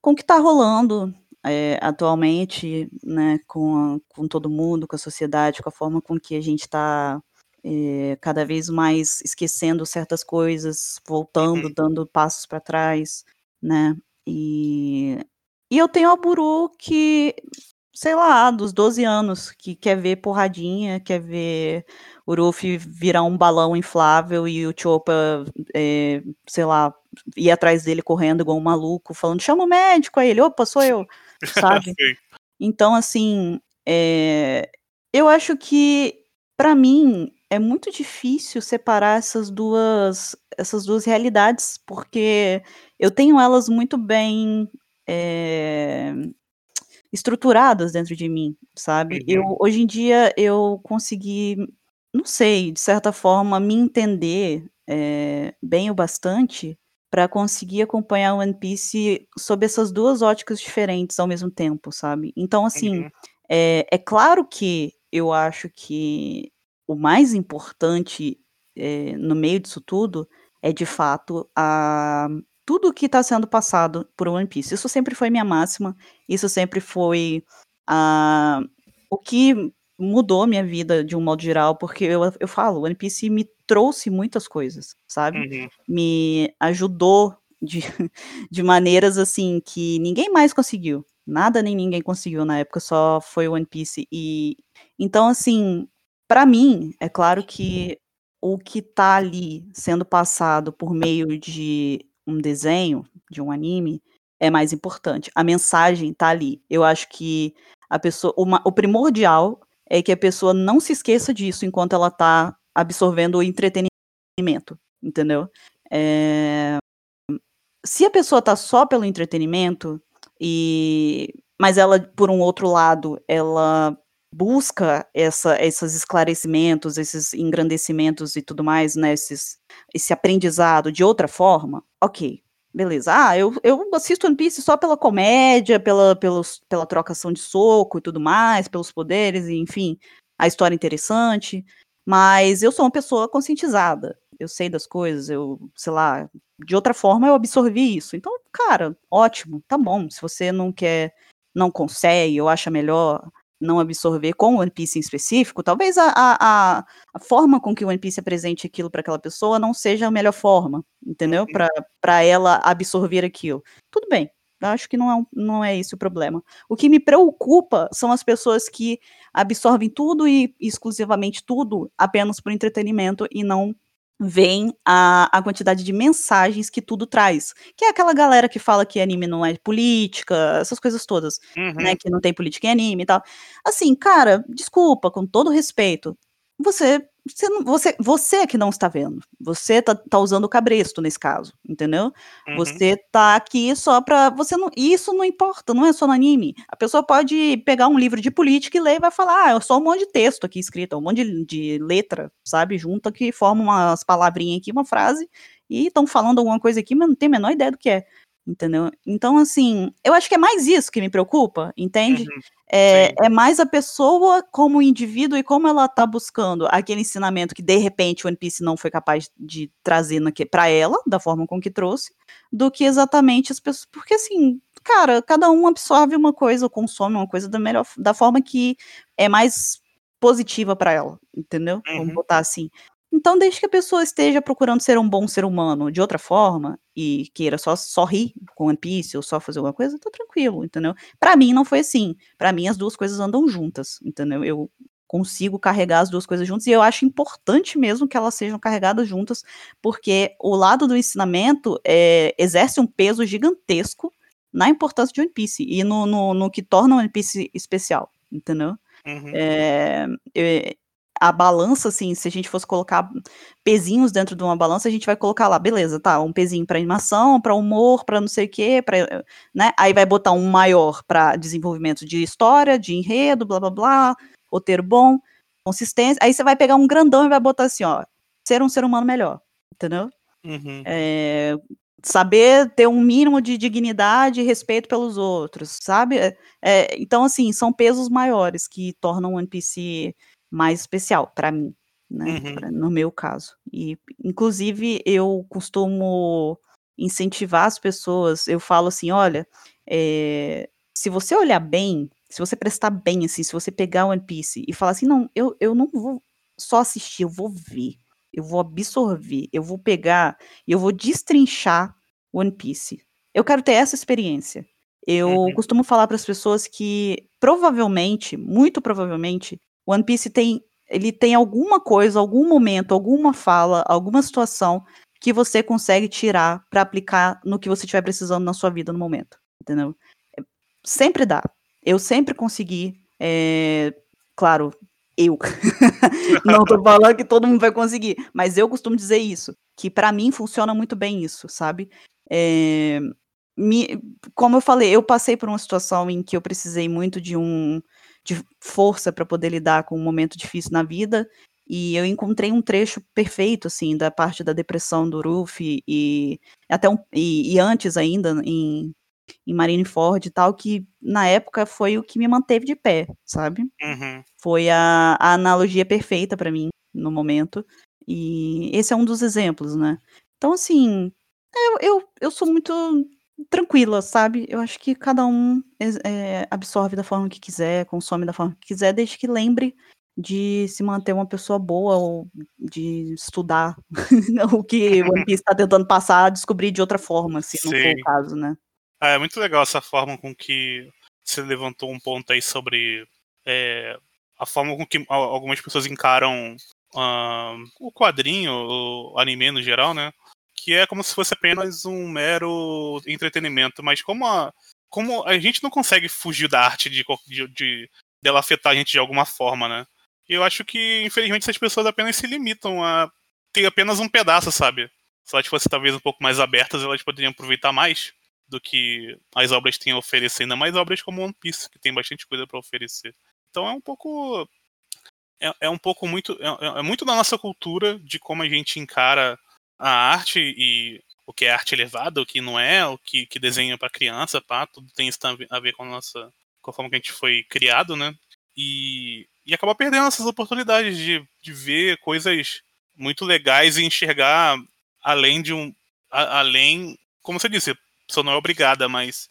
com o que está rolando é, atualmente, né, com, a, com todo mundo, com a sociedade, com a forma com que a gente está é, cada vez mais esquecendo certas coisas, voltando, uhum. dando passos para trás, né? E, e eu tenho a Buru que, sei lá, dos 12 anos, que quer ver porradinha, quer ver o Ruffy virar um balão inflável e o Chopa, é, sei lá, ir atrás dele correndo igual um maluco, falando, chama o médico, aí. Ele, opa, sou eu, [laughs] sabe? então, assim, é, eu acho que, para mim, é muito difícil separar essas duas, essas duas realidades, porque eu tenho elas muito bem é, estruturadas dentro de mim, sabe? Uhum. Eu, hoje em dia, eu consegui não sei, de certa forma, me entender é, bem o bastante para conseguir acompanhar o One Piece sob essas duas óticas diferentes ao mesmo tempo, sabe? Então, assim, uhum. é, é, claro que eu acho que o mais importante é, no meio disso tudo é, de fato, a, tudo que está sendo passado por One Piece. Isso sempre foi minha máxima, isso sempre foi a, o que mudou minha vida de um modo geral, porque eu, eu falo, o One Piece me trouxe muitas coisas, sabe? Uhum. Me ajudou de, [laughs] de maneiras assim que ninguém mais conseguiu, Nada nem ninguém conseguiu na época, só foi One Piece. E então, assim, para mim, é claro que o que tá ali sendo passado por meio de um desenho, de um anime, é mais importante. A mensagem tá ali. Eu acho que a pessoa, uma, o primordial é que a pessoa não se esqueça disso enquanto ela tá absorvendo o entretenimento, entendeu? É... Se a pessoa tá só pelo entretenimento, e mas ela, por um outro lado, ela busca essa, esses esclarecimentos, esses engrandecimentos e tudo mais, né, esses, esse aprendizado de outra forma, ok, beleza. Ah, eu, eu assisto One Piece só pela comédia, pela, pelos, pela trocação de soco e tudo mais, pelos poderes, e, enfim, a história interessante, mas eu sou uma pessoa conscientizada, eu sei das coisas, eu, sei lá, de outra forma eu absorvi isso. Então, cara, ótimo, tá bom. Se você não quer, não consegue, ou acha melhor não absorver com o One Piece em específico, talvez a, a, a forma com que o One Piece apresente aquilo para aquela pessoa não seja a melhor forma, entendeu? Uhum. Para ela absorver aquilo. Tudo bem, acho que não é, não é esse o problema. O que me preocupa são as pessoas que absorvem tudo e exclusivamente tudo apenas por entretenimento e não vem a, a quantidade de mensagens que tudo traz. Que é aquela galera que fala que anime não é política, essas coisas todas, né, uhum. né? Que não tem política em anime e tal. Assim, cara, desculpa, com todo respeito, você você, não, você, você é que não está vendo. Você tá, tá usando o cabresto nesse caso, entendeu? Uhum. Você tá aqui só pra. Você não, isso não importa, não é só no anime. A pessoa pode pegar um livro de política e ler e vai falar: ah, é só um monte de texto aqui escrito, um monte de, de letra, sabe? Junta que forma umas palavrinhas aqui, uma frase, e estão falando alguma coisa aqui, mas não tem a menor ideia do que é entendeu? Então, assim, eu acho que é mais isso que me preocupa, entende? Uhum. É, é, mais a pessoa como indivíduo e como ela tá buscando aquele ensinamento que de repente o One Piece não foi capaz de trazer para ela, da forma com que trouxe, do que exatamente as pessoas. Porque assim, cara, cada um absorve uma coisa, consome uma coisa da melhor da forma que é mais positiva para ela, entendeu? Uhum. Vamos botar assim. Então, desde que a pessoa esteja procurando ser um bom ser humano de outra forma e queira só, só rir com One Piece ou só fazer alguma coisa, tá tranquilo, entendeu? Para mim não foi assim. Para mim as duas coisas andam juntas, entendeu? Eu consigo carregar as duas coisas juntas e eu acho importante mesmo que elas sejam carregadas juntas, porque o lado do ensinamento é, exerce um peso gigantesco na importância de One Piece e no, no, no que torna One Piece especial, entendeu? Uhum. É, a balança, assim, se a gente fosse colocar pezinhos dentro de uma balança, a gente vai colocar lá, beleza, tá, um pezinho para animação, para humor, para não sei o quê, para, né? Aí vai botar um maior para desenvolvimento de história, de enredo, blá blá blá, roteiro bom, consistência. Aí você vai pegar um grandão e vai botar assim, ó, ser um ser humano melhor, entendeu? Uhum. É, saber ter um mínimo de dignidade e respeito pelos outros, sabe? É, é então, assim, são pesos maiores que tornam o Piece mais especial para mim, né? Uhum. Pra, no meu caso. E, inclusive, eu costumo incentivar as pessoas. Eu falo assim: olha, é, se você olhar bem, se você prestar bem, assim, se você pegar One Piece e falar assim: não, eu, eu não vou só assistir, eu vou ver, eu vou absorver, eu vou pegar e eu vou destrinchar One Piece. Eu quero ter essa experiência. Eu uhum. costumo falar para as pessoas que provavelmente, muito provavelmente, One Piece tem ele tem alguma coisa, algum momento, alguma fala, alguma situação que você consegue tirar para aplicar no que você estiver precisando na sua vida no momento, entendeu? É, sempre dá. Eu sempre consegui, é, claro, eu. [laughs] Não tô falando que todo mundo vai conseguir, mas eu costumo dizer isso, que para mim funciona muito bem isso, sabe? É, me, como eu falei, eu passei por uma situação em que eu precisei muito de um de força para poder lidar com um momento difícil na vida. E eu encontrei um trecho perfeito, assim, da parte da depressão do Ruffy e até um, e, e antes ainda em, em Marineford e tal, que na época foi o que me manteve de pé, sabe? Uhum. Foi a, a analogia perfeita para mim no momento. E esse é um dos exemplos, né? Então, assim, eu, eu, eu sou muito tranquila, sabe? Eu acho que cada um é, absorve da forma que quiser, consome da forma que quiser, desde que lembre de se manter uma pessoa boa ou de estudar [laughs] o que o One está tentando passar, descobrir de outra forma, se Sim. não for o caso, né? É, é muito legal essa forma com que você levantou um ponto aí sobre é, a forma com que algumas pessoas encaram uh, o quadrinho, o anime no geral, né? Que é como se fosse apenas um mero entretenimento, mas como a, como a gente não consegue fugir da arte de, de, de dela afetar a gente de alguma forma, né? Eu acho que, infelizmente, essas pessoas apenas se limitam a ter apenas um pedaço, sabe? Se elas fossem talvez um pouco mais abertas, elas poderiam aproveitar mais do que as obras têm a oferecer, ainda mais obras como One Piece, que tem bastante coisa para oferecer. Então é um pouco. É, é um pouco muito. É, é, muito da nossa cultura de como a gente encara a arte e o que é arte elevada, o que não é, o que, que desenha para criança, pá, tudo tem isso a ver com a nossa. com a forma que a gente foi criado, né? E, e acaba perdendo essas oportunidades de, de ver coisas muito legais e enxergar além de um. A, além. Como você disse, a pessoa não é obrigada, mas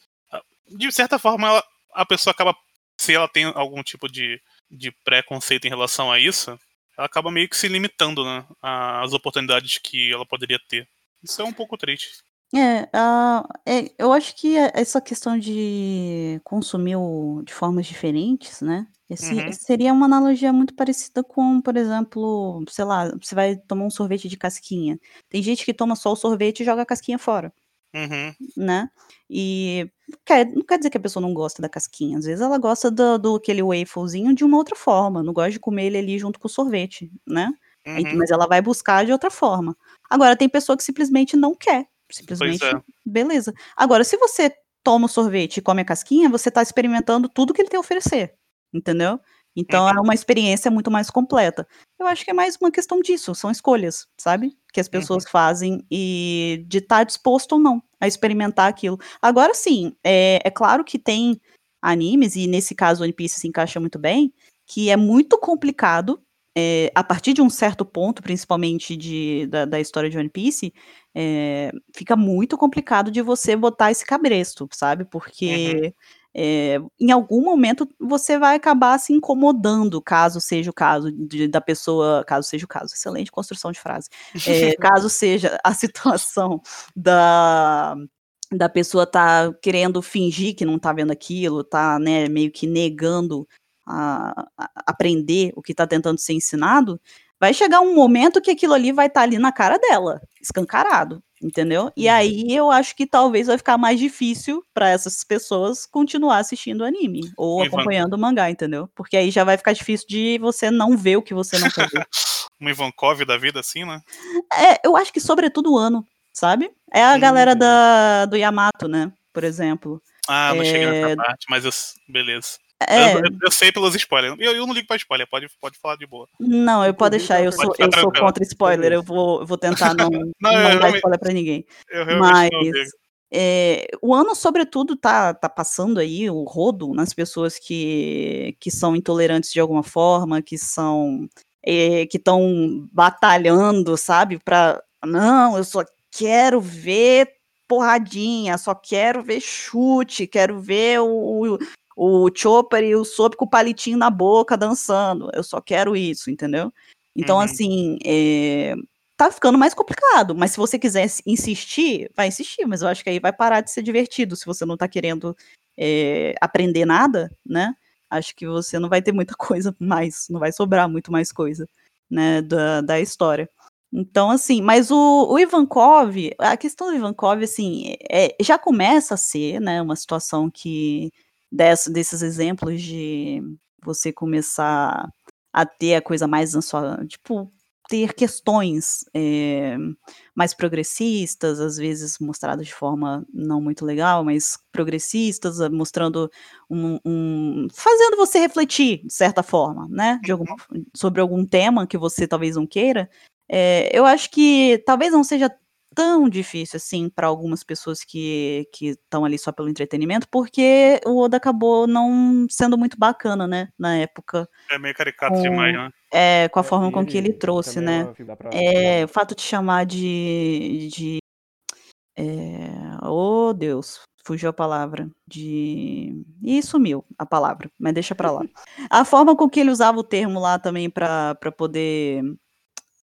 de certa forma ela, a pessoa acaba se ela tem algum tipo de, de preconceito em relação a isso, ela acaba meio que se limitando, né? Às oportunidades que ela poderia ter. Isso é um pouco triste. É, uh, é, eu acho que essa questão de consumir o, de formas diferentes, né? Esse, uhum. Seria uma analogia muito parecida com, por exemplo, sei lá, você vai tomar um sorvete de casquinha. Tem gente que toma só o sorvete e joga a casquinha fora. Uhum. Né? E quer, não quer dizer que a pessoa não gosta da casquinha. Às vezes ela gosta do, do aquele wafelzinho de uma outra forma. Não gosta de comer ele ali junto com o sorvete, né? Uhum. Mas ela vai buscar de outra forma. Agora, tem pessoa que simplesmente não quer. Simplesmente, é. beleza. Agora, se você toma o sorvete e come a casquinha, você está experimentando tudo que ele tem a oferecer. Entendeu? Então é uhum. uma experiência muito mais completa. Eu acho que é mais uma questão disso, são escolhas, sabe? Que as pessoas uhum. fazem e de estar tá disposto ou não a experimentar aquilo. Agora sim, é, é claro que tem animes, e nesse caso o One Piece se encaixa muito bem, que é muito complicado, é, a partir de um certo ponto, principalmente de, da, da história de One Piece, é, fica muito complicado de você botar esse cabresto, sabe? Porque uhum é, em algum momento você vai acabar se incomodando, caso seja o caso de, da pessoa, caso seja o caso, excelente construção de frase, é, [laughs] caso seja a situação da da pessoa tá querendo fingir que não tá vendo aquilo, tá, né, meio que negando a, a aprender o que tá tentando ser ensinado, vai chegar um momento que aquilo ali vai estar tá ali na cara dela, escancarado entendeu? E uhum. aí eu acho que talvez vai ficar mais difícil para essas pessoas continuar assistindo anime ou Ivan... acompanhando o mangá, entendeu? Porque aí já vai ficar difícil de você não ver o que você não quer ver. [laughs] um Ivankov da vida assim, né? É, eu acho que sobretudo o ano, sabe? É a hum. galera da, do Yamato, né? Por exemplo. Ah, não é... cheguei nessa parte, mas eu... beleza. É. Eu, eu, sei pelos spoilers. Eu, eu não ligo pra spoiler, pode, pode falar de boa. Não, eu pode deixar, eu sou, eu sou contra spoiler, eu vou, vou tentar não, [laughs] não, não dar spoiler pra ninguém. Eu Mas, é, o ano, sobretudo, tá, tá passando aí o rodo nas pessoas que, que são intolerantes de alguma forma, que são. É, que estão batalhando, sabe? Pra. Não, eu só quero ver porradinha, só quero ver chute, quero ver o, o Chopper e o Soap com o palitinho na boca dançando. Eu só quero isso, entendeu? Então, uhum. assim, é, tá ficando mais complicado. Mas se você quiser insistir, vai insistir. Mas eu acho que aí vai parar de ser divertido se você não tá querendo é, aprender nada, né? Acho que você não vai ter muita [laughs] coisa mais, não vai sobrar muito mais coisa, né, da, da história. Então, assim, mas o, o Ivankov, a questão do Ivankov, assim, é, já começa a ser, né, uma situação que dessa, desses exemplos de você começar a ter a coisa mais na sua. Tipo, ter questões é, mais progressistas, às vezes mostradas de forma não muito legal, mas progressistas, eh, mostrando um, um, fazendo você refletir de certa forma, né, algum, uhum. sobre algum tema que você talvez não queira. É, eu acho que talvez não seja tão difícil assim para algumas pessoas que estão ali só pelo entretenimento, porque o Oda acabou não sendo muito bacana, né, na época. É meio caricato com, demais, né? É, com a é, forma com que ele trouxe, né? É, o fato de chamar de. de é, oh, Deus, fugiu a palavra. De. E sumiu a palavra, mas deixa pra lá. [laughs] A forma com que ele usava o termo lá também para poder.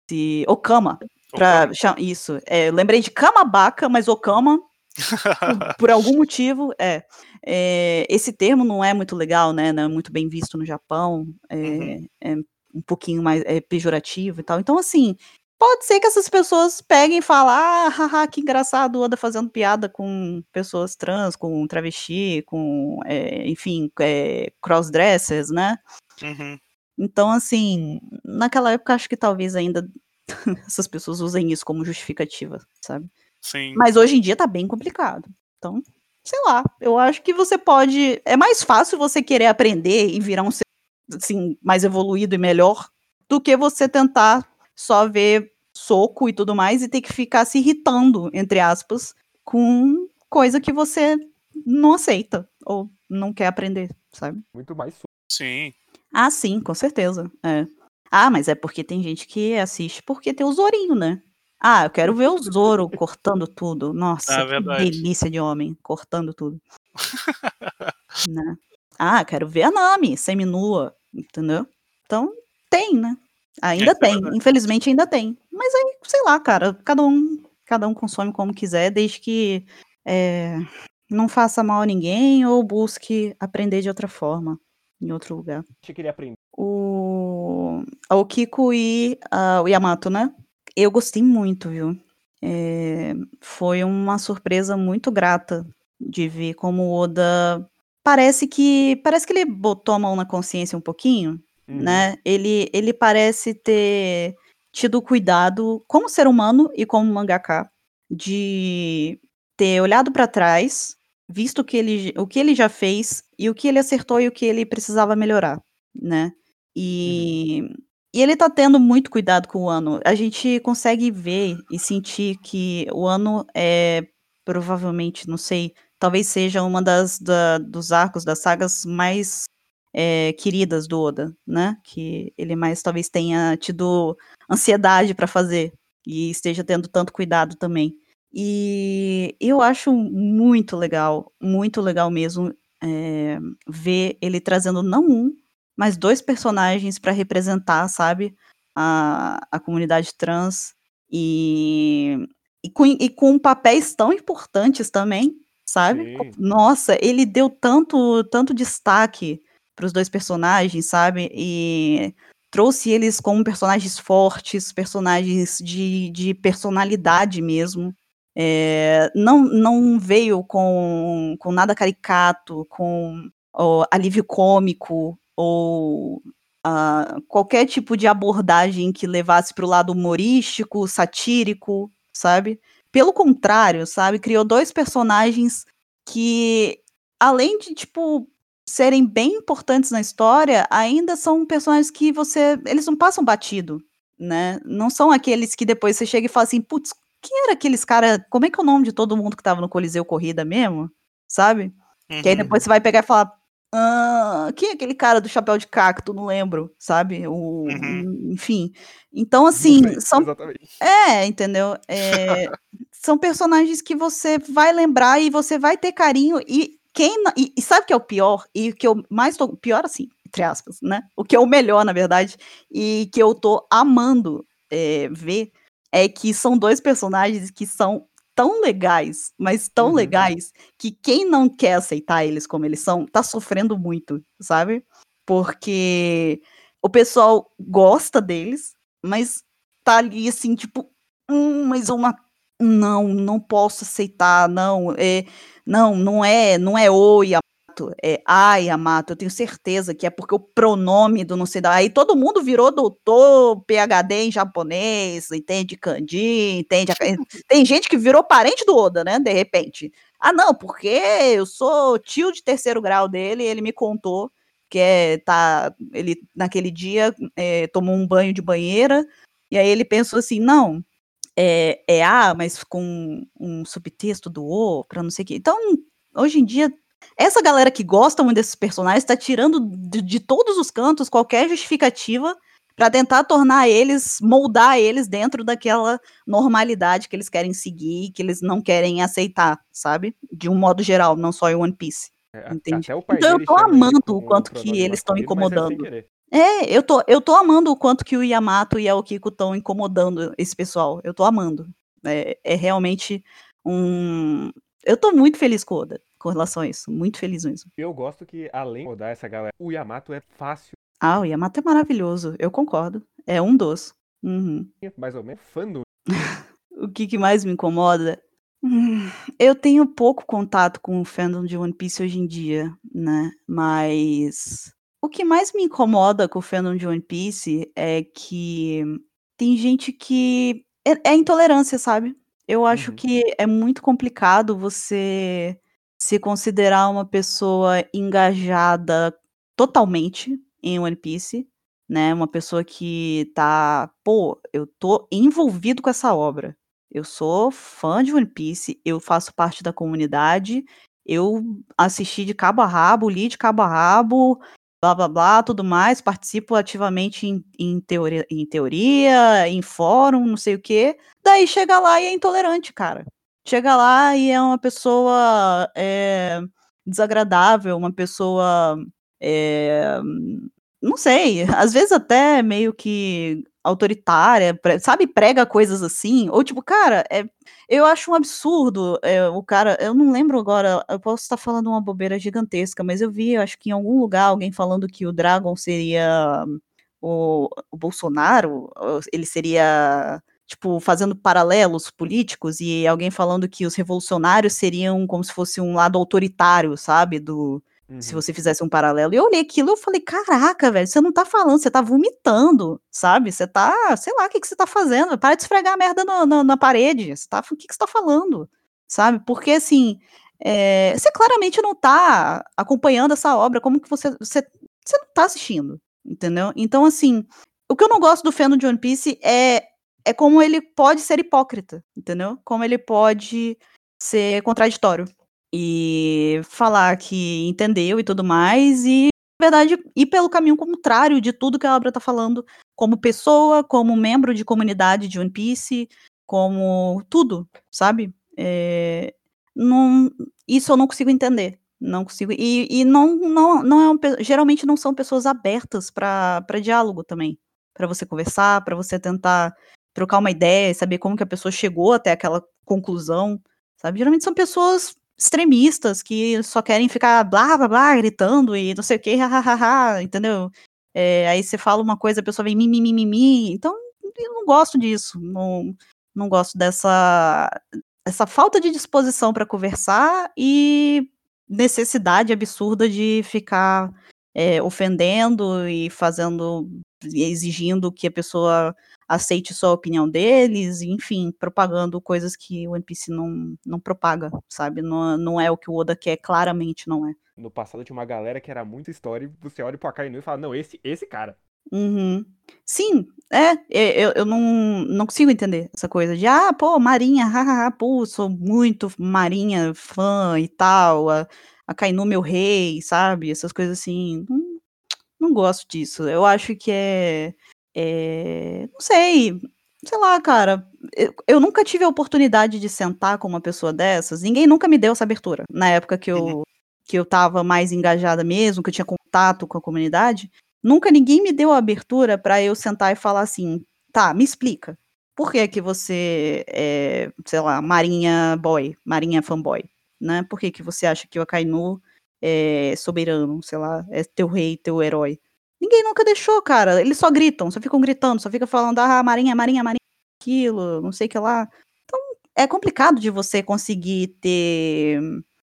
Se... Okama, Pra, isso. É, lembrei de Kamabaca, mas Okama por, [laughs] por algum motivo, é, é, Esse termo não é muito legal, né? Não é muito bem visto no Japão. É, uhum. é um pouquinho mais é, pejorativo e tal. Então, assim, pode ser que essas pessoas peguem e falem, ah, [laughs] haha, que engraçado o Oda fazendo piada com pessoas trans, com travesti, com, é, enfim, é, crossdressers, né? Uhum. Então, assim, naquela época acho que talvez ainda [laughs] essas pessoas usem isso como justificativa, sabe? Sim. Mas hoje em dia tá bem complicado. Então, sei lá, eu acho que você pode. É mais fácil você querer aprender e virar um ser assim, mais evoluído e melhor do que você tentar só ver soco e tudo mais e ter que ficar se irritando, entre aspas, com coisa que você não aceita ou não quer aprender, sabe? Muito mais Sim. Ah, sim, com certeza. É. Ah, mas é porque tem gente que assiste porque tem o Zorinho, né? Ah, eu quero ver o Zoro cortando tudo. Nossa, ah, que delícia de homem, cortando tudo. né? Ah, quero ver a Nami, seminua, entendeu? Então, tem, né? Ainda é, tem, é infelizmente ainda tem. Mas aí, sei lá, cara, cada um, cada um consome como quiser, desde que é, não faça mal a ninguém ou busque aprender de outra forma em outro lugar. Você queria aprender? O, o Kiko e uh, o Yamato, né? Eu gostei muito, viu? É, foi uma surpresa muito grata de ver como o Oda parece que parece que ele botou a mão na consciência um pouquinho, uhum. né? Ele ele parece ter tido cuidado como ser humano e como mangaka de ter olhado para trás visto o que ele, o que ele já fez e o que ele acertou e o que ele precisava melhorar, né? E, uhum. e ele tá tendo muito cuidado com o ano. A gente consegue ver e sentir que o ano é provavelmente, não sei, talvez seja uma das da, dos arcos das sagas mais é, queridas do Oda, né? Que ele mais talvez tenha tido ansiedade para fazer e esteja tendo tanto cuidado também. E eu acho muito legal, muito legal mesmo é, ver ele trazendo não um, mas dois personagens para representar, sabe, a, a comunidade trans e, e, com, e com papéis tão importantes também, sabe? Sim. Nossa, ele deu tanto, tanto destaque para os dois personagens, sabe? E trouxe eles como personagens fortes, personagens de, de personalidade mesmo. É, não, não veio com, com nada caricato, com ó, alívio cômico ou uh, qualquer tipo de abordagem que levasse para o lado humorístico, satírico, sabe? Pelo contrário, sabe? Criou dois personagens que, além de, tipo, serem bem importantes na história, ainda são personagens que você. Eles não passam batido, né? Não são aqueles que depois você chega e fala assim, putz, quem era aqueles caras? Como é que é o nome de todo mundo que tava no Coliseu Corrida mesmo? Sabe? Uhum. Que aí uhum. depois você vai pegar e falar. Ah, quem é aquele cara do chapéu de cacto? Não lembro, sabe? O, uhum. Enfim. Então, assim. São, exatamente. É, entendeu? É, [laughs] são personagens que você vai lembrar e você vai ter carinho. E quem. E, e sabe o que é o pior? E o que eu mais tô. Pior assim, entre aspas, né? O que é o melhor, na verdade. E que eu tô amando é, ver é que são dois personagens que são tão legais, mas tão uhum. legais, que quem não quer aceitar eles como eles são, tá sofrendo muito, sabe? Porque o pessoal gosta deles, mas tá ali assim, tipo, hum, mas uma. Não, não posso aceitar, não, é, não, não é, não é oi, é ai, Yamato, eu tenho certeza que é porque o pronome do não sei da. Aí todo mundo virou doutor, PhD em japonês, entende kanji, entende. [laughs] Tem gente que virou parente do Oda, né? De repente. Ah, não, porque eu sou tio de terceiro grau dele, ele me contou que é, tá, ele naquele dia é, tomou um banho de banheira, e aí ele pensou assim, não, é, é A, mas com um subtexto do O, pra não sei o quê. Então, hoje em dia, essa galera que gosta muito desses personagens está tirando de, de, todos os cantos qualquer justificativa para tentar tornar eles, moldar eles dentro daquela normalidade que eles querem seguir, que eles não querem aceitar, sabe? De um modo geral, não só em One Piece. É, entende? Então eu tô amando o quanto que eles estão é incomodando. É, eu tô, eu tô amando o quanto que o Yamato e a Okiko estão incomodando esse pessoal. Eu tô amando. É, é realmente um, Eu tô muito feliz com o Oda com relação a isso. Muito feliz mesmo. Eu gosto que, além de rodar essa galera, o Yamato é fácil. Ah, o Yamato é maravilhoso. Eu concordo. É um dos. Uhum. Mais ou menos fã do. [laughs] o que, que mais me incomoda? Hum, eu tenho pouco contato com o fandom de One Piece hoje em dia, né? Mas o que mais me incomoda com o fandom de One Piece é que tem gente que. É, é intolerância, sabe? Eu acho uhum. que é muito complicado você se considerar uma pessoa engajada totalmente em One Piece, né? Uma pessoa que tá, pô, eu tô envolvido com essa obra. Eu sou fã de One Piece, eu faço parte da comunidade, eu assisti de cabo a rabo, li de cabo a rabo, blá blá blá, tudo mais, participo ativamente em, em, teoria, em teoria, em fórum, não sei o quê. Daí chega lá e é intolerante, cara. Chega lá e é uma pessoa é, desagradável, uma pessoa. É, não sei, às vezes até meio que autoritária, sabe, prega coisas assim, ou tipo, cara, é, eu acho um absurdo é, o cara, eu não lembro agora, eu posso estar falando uma bobeira gigantesca, mas eu vi, eu acho que em algum lugar, alguém falando que o Dragon seria o, o Bolsonaro, ele seria, tipo, fazendo paralelos políticos, e alguém falando que os revolucionários seriam como se fosse um lado autoritário, sabe, do, se uhum. você fizesse um paralelo. E eu olhei aquilo e eu falei, caraca, velho, você não tá falando, você tá vomitando, sabe? Você tá, sei lá, o que, que você tá fazendo? Para de esfregar a merda no, no, na parede. Você tá, o que, que você tá falando? Sabe? Porque, assim, é, você claramente não tá acompanhando essa obra, como que você, você, você não tá assistindo, entendeu? Então, assim, o que eu não gosto do fandom de One Piece é, é como ele pode ser hipócrita, entendeu? Como ele pode ser contraditório e falar que entendeu e tudo mais, e, na verdade, ir pelo caminho contrário de tudo que a obra tá falando, como pessoa, como membro de comunidade de One Piece, como tudo, sabe? É, não, isso eu não consigo entender. Não consigo. E, e não, não, não é um, geralmente não são pessoas abertas para diálogo também. para você conversar, para você tentar trocar uma ideia, saber como que a pessoa chegou até aquela conclusão, sabe? Geralmente são pessoas extremistas que só querem ficar blá blá blá gritando e não sei o que, hahaha, entendeu? É, aí você fala uma coisa, a pessoa vem mimimi, então eu não gosto disso, não, não gosto dessa essa falta de disposição para conversar e necessidade absurda de ficar é, ofendendo e fazendo, exigindo que a pessoa aceite só a opinião deles, enfim, propagando coisas que o One Piece não, não propaga, sabe? Não, não é o que o Oda quer, claramente não é. No passado tinha uma galera que era muito história e você olha pro Akainu e fala, não, esse, esse cara. Uhum. Sim, é, eu, eu não, não consigo entender essa coisa de, ah, pô, Marinha, hahaha, pô, sou muito Marinha fã e tal, a, a Kainu meu rei, sabe? Essas coisas assim. Não, não gosto disso. Eu acho que é é, não sei, sei lá, cara. Eu, eu, nunca tive a oportunidade de sentar com uma pessoa dessas. Ninguém nunca me deu essa abertura. Na época que eu, uhum. que eu tava mais engajada mesmo, que eu tinha contato com a comunidade, nunca ninguém me deu a abertura para eu sentar e falar assim: tá, me explica. Por que que você é, sei lá, marinha boy, marinha fanboy, né? Por que que você acha que o Akainu é soberano, sei lá, é teu rei, teu herói? Ninguém nunca deixou, cara. Eles só gritam, só ficam gritando, só fica falando, ah, Marinha, Marinha, Marinha, aquilo, não sei o que lá. Então, é complicado de você conseguir ter.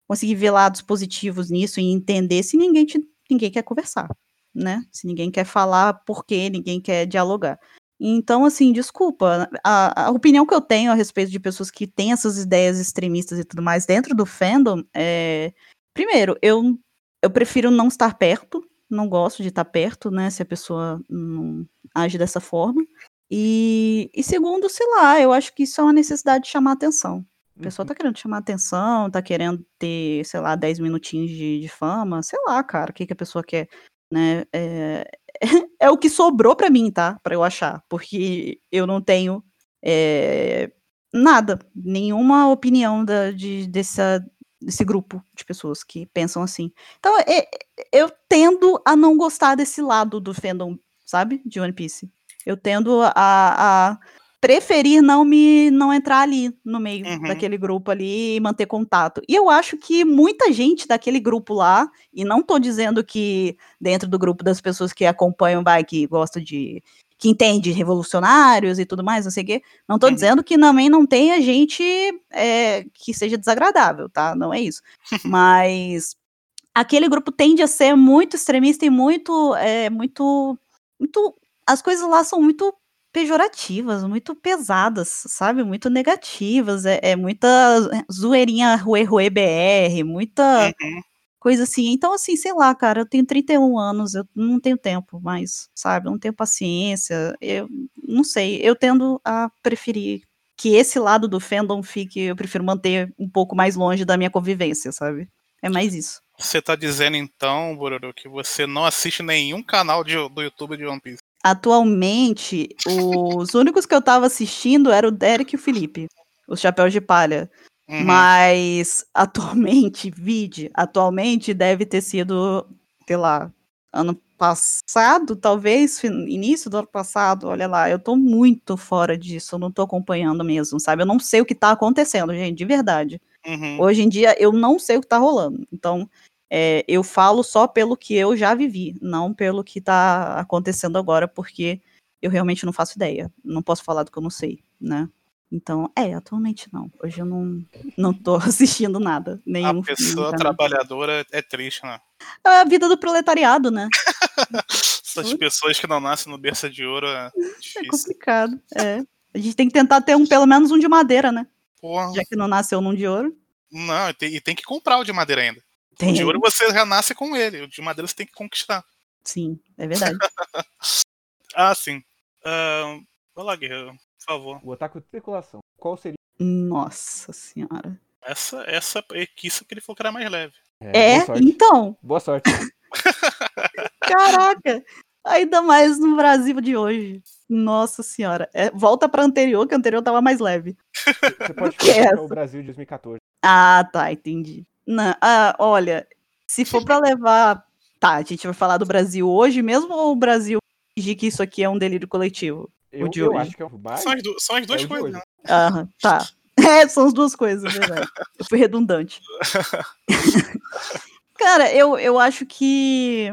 conseguir ver lados positivos nisso e entender se ninguém, te, ninguém quer conversar, né? Se ninguém quer falar por quê, ninguém quer dialogar. Então, assim, desculpa. A, a, opinião que eu tenho a respeito de pessoas que têm essas ideias extremistas e tudo mais dentro do fandom é. Primeiro, eu, eu prefiro não estar perto não gosto de estar perto, né, se a pessoa não age dessa forma. E, e segundo, sei lá, eu acho que isso é uma necessidade de chamar atenção. A pessoa uhum. tá querendo chamar atenção, tá querendo ter, sei lá, 10 minutinhos de, de fama, sei lá, cara, o que, que a pessoa quer, né? É, [laughs] é o que sobrou para mim, tá? Para eu achar, porque eu não tenho é, nada, nenhuma opinião da, de, dessa, desse grupo de pessoas que pensam assim. Então, é, eu tendo a não gostar desse lado do fandom, sabe? De One Piece. Eu tendo a, a preferir não me não entrar ali no meio Uhum. daquele grupo ali e manter contato. E eu acho que muita gente daquele grupo lá, e não tô dizendo que dentro do grupo das pessoas que acompanham vai que gosta de que entende revolucionários e tudo mais, não sei o quê. Não tô Uhum. dizendo que também não tenha gente é, que seja desagradável, tá? Não é isso. [laughs] Mas aquele grupo tende a ser muito extremista e muito, é, muito, muito. As coisas lá são muito pejorativas, muito pesadas, sabe? Muito negativas. É, é muita zoeirinha ruê ruê BR, muita Uhum. Coisa assim. Então, assim, sei lá, cara, eu tenho 31 anos, eu não tenho tempo mais, sabe? Eu não tenho paciência. Eu não sei, eu tendo a preferir que esse lado do fandom fique, eu prefiro manter um pouco mais longe da minha convivência, sabe? É mais isso. Você tá dizendo então, Bororo, que você não assiste nenhum canal de- do YouTube de One Piece. Atualmente, os únicos que eu tava assistindo eram o Derek e o Felipe, os Chapéus de Palha. Uhum. Mas atualmente, [laughs] vide, atualmente deve ter sido, sei lá, ano passado, talvez, início do ano passado, olha lá, eu tô muito fora disso, eu não tô acompanhando mesmo, sabe? Eu não sei o que tá acontecendo, gente, de verdade. Uhum. Hoje em dia eu não sei o que tá rolando. Então, é, eu falo só pelo que eu já vivi, não pelo que tá acontecendo agora, porque eu realmente não faço ideia. Não posso falar do que eu não sei, né? Então, é, atualmente não. Hoje eu não, não tô [laughs] assistindo nada. Nenhum, A pessoa canal. trabalhadora é triste, né? É a vida do proletariado, né? [laughs] Essas pessoas que não nascem no berço de ouro é [laughs] É difícil. complicado. É. A gente tem que tentar ter um, pelo menos um de madeira, né? Porra, Já que não nasceu num de ouro. não, e tem, e tem que comprar o de madeira ainda. Tem. O de ouro você já nasce com ele, o de madeira você tem que conquistar. Sim, é verdade. Ah, sim. Vai lá, Guerreiro, por favor. O otaku de circulação. Qual seria? Nossa senhora. Essa, essa é que isso que ele falou que era mais leve. É, boa sorte. então. Boa sorte. [laughs] Caraca! Ainda mais no Brasil de hoje. Nossa senhora. É, volta pra anterior, que a anterior tava mais leve. Você pode [laughs] Que é falar é o Brasil de 2014. Ah, tá, entendi. Não, ah, olha, se for pra levar. Tá, a gente vai falar do Brasil hoje mesmo ou o Brasil fingir que isso aqui é um delírio coletivo? Eu, eu acho que é o mais. São as, du- são as duas o de coisas, né? Aham, tá. [laughs] É, são as duas coisas, é verdade. Eu fui redundante. [laughs] Cara, eu, eu acho que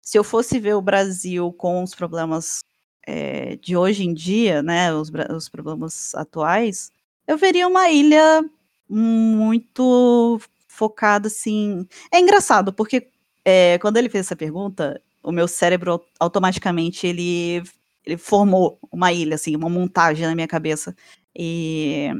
se eu fosse ver o Brasil com os problemas é, de hoje em dia, né, os, os problemas atuais, eu veria uma ilha muito focada, assim... É engraçado, porque é, quando ele fez essa pergunta, o meu cérebro au- automaticamente, ele, ele formou uma ilha, assim, uma montagem na minha cabeça. E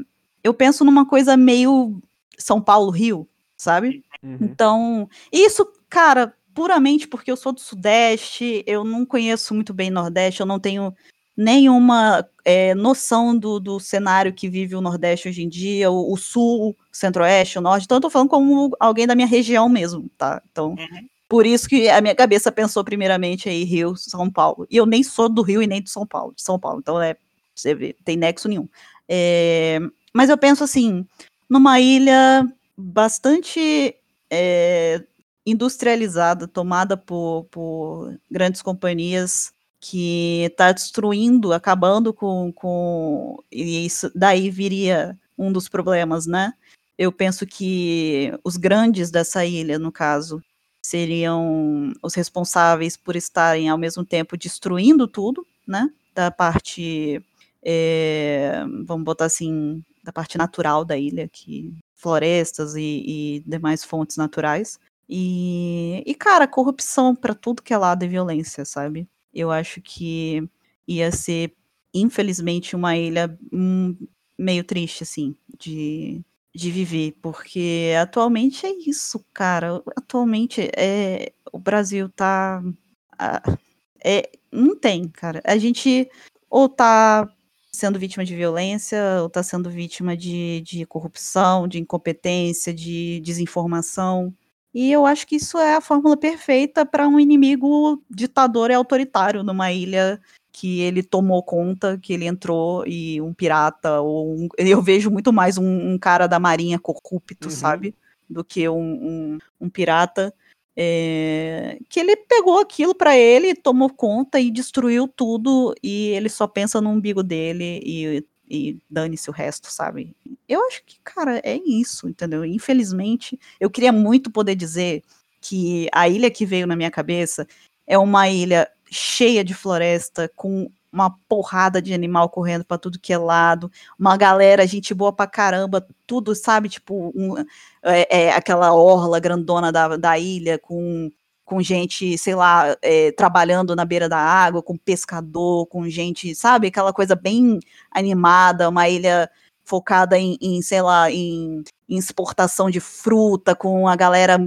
eu penso numa coisa meio São Paulo-Rio, sabe? Uhum. Então, isso, cara, puramente porque eu sou do Sudeste, eu não conheço muito bem Nordeste, eu não tenho nenhuma é, noção do, do cenário que vive o Nordeste hoje em dia, o, o Sul, o Centro-Oeste, o Norte. Então, eu tô falando como alguém da minha região mesmo, tá? Então, Uhum. Por isso que a minha cabeça pensou primeiramente aí Rio, São Paulo. E eu nem sou do Rio e nem de São Paulo, de São Paulo. Então, é, você vê, tem nexo nenhum. É, mas eu penso assim, numa ilha bastante é, industrializada, tomada por, por grandes companhias que está destruindo, acabando com, com. E isso daí viria um dos problemas, né? Eu penso que os grandes dessa ilha, no caso, seriam os responsáveis por estarem ao mesmo tempo destruindo tudo, né? Da parte, é, vamos botar assim, da parte natural da ilha, que florestas e, e demais fontes naturais. E, e cara, corrupção para tudo que é lado e violência, sabe? Eu acho que ia ser, infelizmente, uma ilha hum, meio triste, assim, de, de viver, porque atualmente é isso, cara. Atualmente é, o Brasil tá. é, não tem, cara. A gente ou tá sendo vítima de violência, ou tá sendo vítima de, de corrupção, de incompetência, de desinformação. E eu acho que isso é a fórmula perfeita para um inimigo ditador e autoritário numa ilha que ele tomou conta, que ele entrou e um pirata ou um, eu vejo muito mais um, um cara da marinha corrupto, Uhum. sabe, do que um, um, pirata. é, que ele pegou aquilo pra ele, tomou conta e destruiu tudo, e ele só pensa no umbigo dele e, e dane-se o resto, sabe? Eu acho que, cara, é isso, entendeu? Infelizmente, eu queria muito poder dizer que a ilha que veio na minha cabeça é uma ilha cheia de floresta, com uma porrada de animal correndo para tudo que é lado, uma galera, gente boa pra caramba, tudo, sabe? Tipo, um, é, é, aquela orla grandona da, da ilha com, com gente, sei lá, é, trabalhando na beira da água, com pescador, com gente, sabe? Aquela coisa bem animada, uma ilha focada em, em sei lá, em, em exportação de fruta, com a galera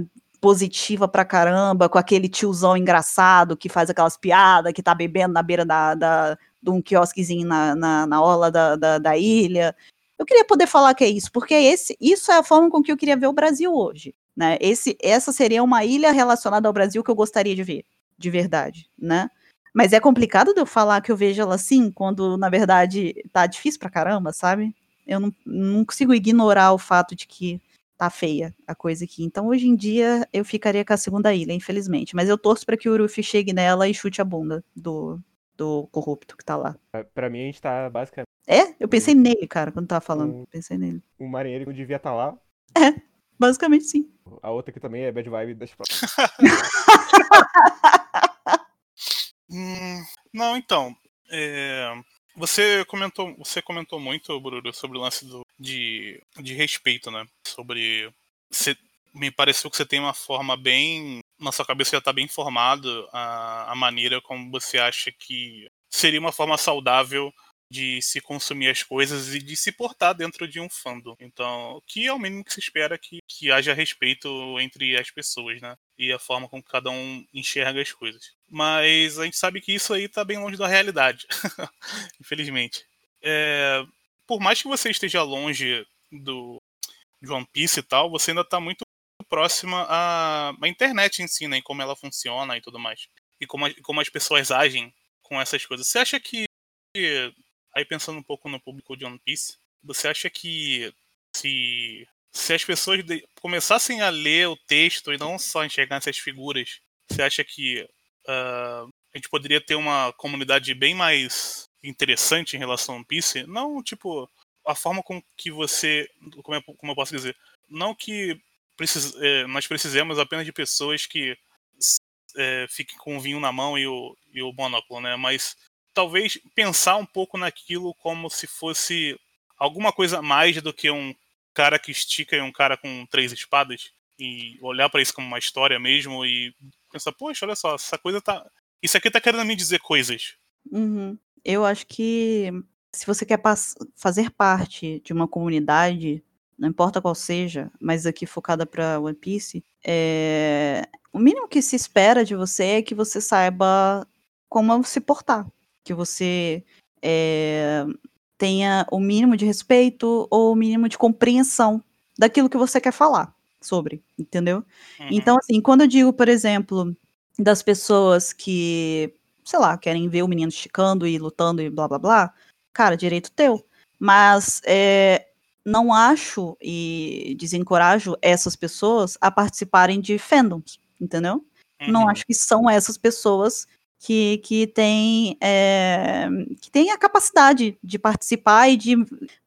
positiva pra caramba, com aquele tiozão engraçado que faz aquelas piadas, que tá bebendo na beira da, da, de um quiosquezinho na, na, na orla da, da, da, ilha. Eu queria poder falar que é isso, porque esse, isso é a forma com que eu queria ver o Brasil hoje. Né? Esse, essa seria uma ilha relacionada ao Brasil que eu gostaria de ver, de verdade, né? Mas é complicado de eu falar que eu vejo ela assim, quando na verdade tá difícil pra caramba, sabe? Eu não, não consigo ignorar o fato de que tá feia a coisa aqui. Então, hoje em dia, eu ficaria com a segunda ilha, infelizmente. Mas eu torço para que o Uruf chegue nela e chute a bunda do, do corrupto que tá lá. Pra mim, a gente tá basicamente. É? Eu pensei nele, cara, quando tava falando. Um, pensei nele. O marinheiro que devia estar tá lá. É, basicamente sim. A outra que também é bad vibe das [laughs] hum, Não, então. É, você comentou, você comentou muito, Bruno, sobre o lance do, de, de respeito, né? Sobre. Você, me pareceu que você tem uma forma bem. Na sua cabeça já está bem formado a, a maneira como você acha que seria uma forma saudável de se consumir as coisas e de se portar dentro de um fandom. Então, que é o mínimo que se espera que, que haja respeito entre as pessoas, né? E a forma como cada um enxerga as coisas. Mas a gente sabe que isso aí tá bem longe da realidade, [laughs] infelizmente. É, por mais que você esteja longe do de One Piece e tal, você ainda tá muito próxima à, à internet em si, né? E como ela funciona e tudo mais. E como, como as pessoas agem com essas coisas. Você acha que Aí pensando um pouco no público de One Piece, você acha que se, se as pessoas começassem a ler o texto e não só enxergar essas figuras, você acha que uh, a gente poderia ter uma comunidade bem mais interessante em relação a One Piece? Não, tipo, a forma com que você. Como, é, como eu posso dizer? Não que precis, é, nós precisemos apenas de pessoas que é, fiquem com o vinho na mão e o, e o monóculo, né? Mas talvez pensar um pouco naquilo como se fosse alguma coisa mais do que um cara que estica e um cara com três espadas e olhar para isso como uma história mesmo e pensar, poxa, olha só, essa coisa tá. Isso aqui tá querendo me dizer coisas. Uhum. Eu acho que se você quer fazer parte de uma comunidade, não importa qual seja, mas aqui focada para One Piece, é... o mínimo que se espera de você é que você saiba como se portar que você é, tenha o mínimo de respeito ou o mínimo de compreensão daquilo que você quer falar sobre, entendeu? Uhum. Então, assim, quando eu digo, por exemplo, das pessoas que, sei lá, querem ver o menino esticando e lutando e blá blá blá, cara, direito teu. Mas é, não acho e desencorajo essas pessoas a participarem de fandoms, entendeu? Uhum. Não acho que são essas pessoas que, que, tem, é, que tem a capacidade de participar e de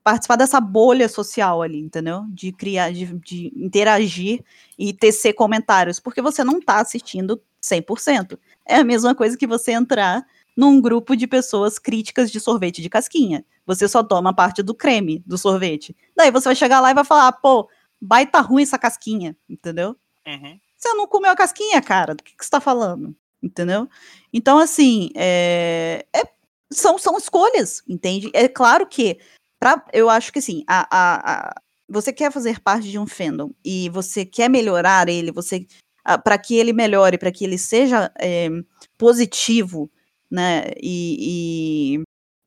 participar dessa bolha social ali, entendeu? De criar, de, de interagir e tecer comentários, porque você não está assistindo 100%. É a mesma coisa que você entrar num grupo de pessoas críticas de sorvete de casquinha. Você só toma parte do creme do sorvete. Daí você vai chegar lá e vai falar, pô, baita ruim essa casquinha, entendeu? Uhum. Você não comeu a casquinha, cara, do que, que você tá falando? Entendeu? Então, assim, é, é, são, são escolhas, entende? É claro que, pra, eu acho que, assim, a, a, a, você quer fazer parte de um fandom e você quer melhorar ele, você para que ele melhore, para que ele seja é, positivo, né, e,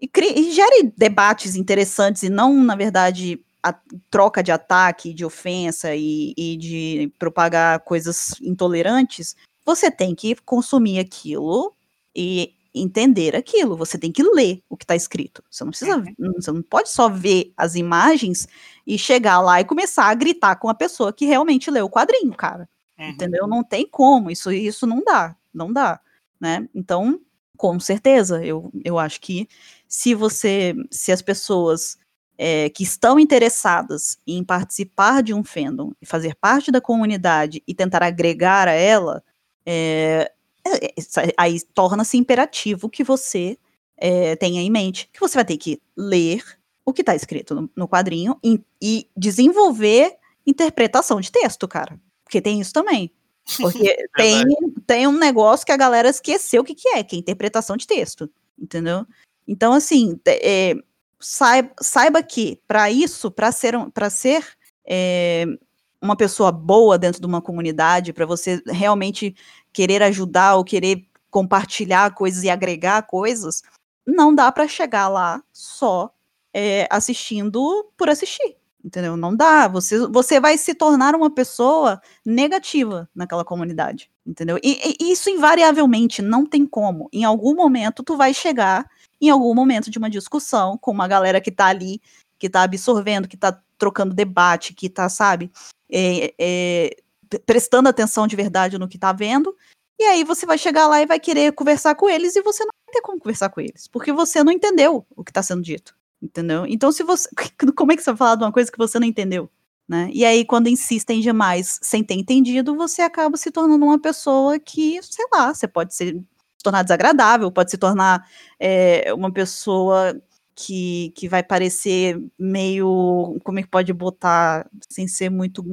e, e, e, gere debates interessantes e não, na verdade, a troca de ataque, de ofensa e, e de propagar coisas intolerantes, você tem que consumir aquilo e entender aquilo. Você tem que ler o que está escrito. Você não precisa, uhum. você não pode só ver as imagens e chegar lá e começar a gritar com a pessoa que realmente leu o quadrinho, cara. Uhum. entendeu? Não tem como, isso, isso não dá, não dá, né? Então, com certeza, eu, eu acho que se você, se as pessoas é, que estão interessadas em participar de um fandom e fazer parte da comunidade e tentar agregar a ela, é, é, é, aí torna-se imperativo que você é, tenha em mente que você vai ter que ler o que está escrito no, no quadrinho e, e desenvolver interpretação de texto, cara. Porque tem isso também. Porque [laughs] tem, tem um negócio que a galera esqueceu o que, que é, que é interpretação de texto. Entendeu? Então, assim, é, saiba, saiba que para isso, para ser, pra ser é, uma pessoa boa dentro de uma comunidade, para você realmente querer ajudar ou querer compartilhar coisas e agregar coisas, não dá para chegar lá só é, assistindo por assistir. Entendeu? Não dá. Você, você vai se tornar uma pessoa negativa naquela comunidade. Entendeu? E, e isso invariavelmente não tem como. Em algum momento tu vai chegar em algum momento de uma discussão com uma galera que tá ali, que tá absorvendo, que tá trocando debate, que tá, sabe, é, é, prestando atenção de verdade no que tá vendo. E aí você vai chegar lá e vai querer conversar com eles e você não vai ter como conversar com eles, porque você não entendeu o que tá sendo dito. Entendeu? Então, se você. [laughs] Como é que você vai falar de uma coisa que você não entendeu? Né? E aí, quando insistem demais sem ter entendido, você acaba se tornando uma pessoa que, sei lá, você pode ser, se tornar desagradável, pode se tornar é, uma pessoa que, que vai parecer meio. Como é que pode botar sem ser muito,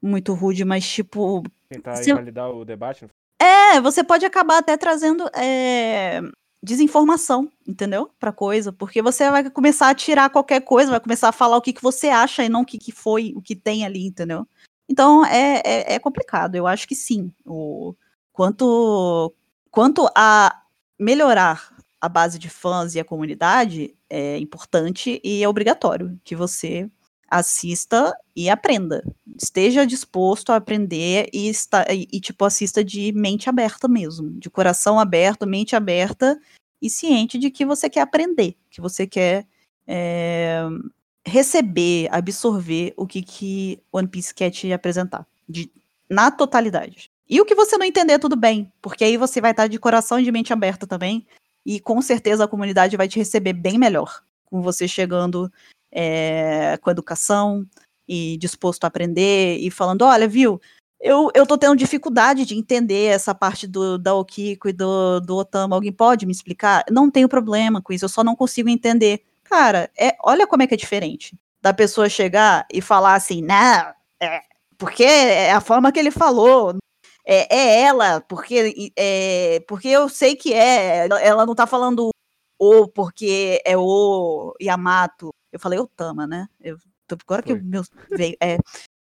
muito rude, mas tipo. Tentar Se- invalidar o debate. É, você pode acabar até trazendo é, desinformação, entendeu? Pra coisa, porque você vai começar a tirar qualquer coisa, vai começar a falar o que, que você acha e não o que, que foi, o que tem ali, entendeu? Então é, é, é complicado, eu acho que sim. O, quanto, quanto a melhorar a base de fãs e a comunidade, é importante e é obrigatório que você assista e aprenda. Esteja disposto a aprender e, está, e, tipo, assista de mente aberta mesmo. De coração aberto, mente aberta e ciente de que você quer aprender, que você quer é, receber, absorver o que, que One Piece quer te apresentar. De, na totalidade. E o que você não entender, tudo bem, porque aí você vai estar de coração e de mente aberta também, e com certeza a comunidade vai te receber bem melhor, com você chegando é, com educação e disposto a aprender e falando, olha, viu, eu, eu tô tendo dificuldade de entender essa parte do, da Okiko e do, do Otama, alguém pode me explicar? Não tenho problema com isso, eu só não consigo entender. Cara, é, olha como é que é diferente da pessoa chegar e falar assim, não, é, porque é a forma que ele falou, é, é ela, porque, é, porque eu sei que é, ela não tá falando o porque é o Yamato. Eu falei Otama, né? Eu, agora que Foi. o meu veio. É,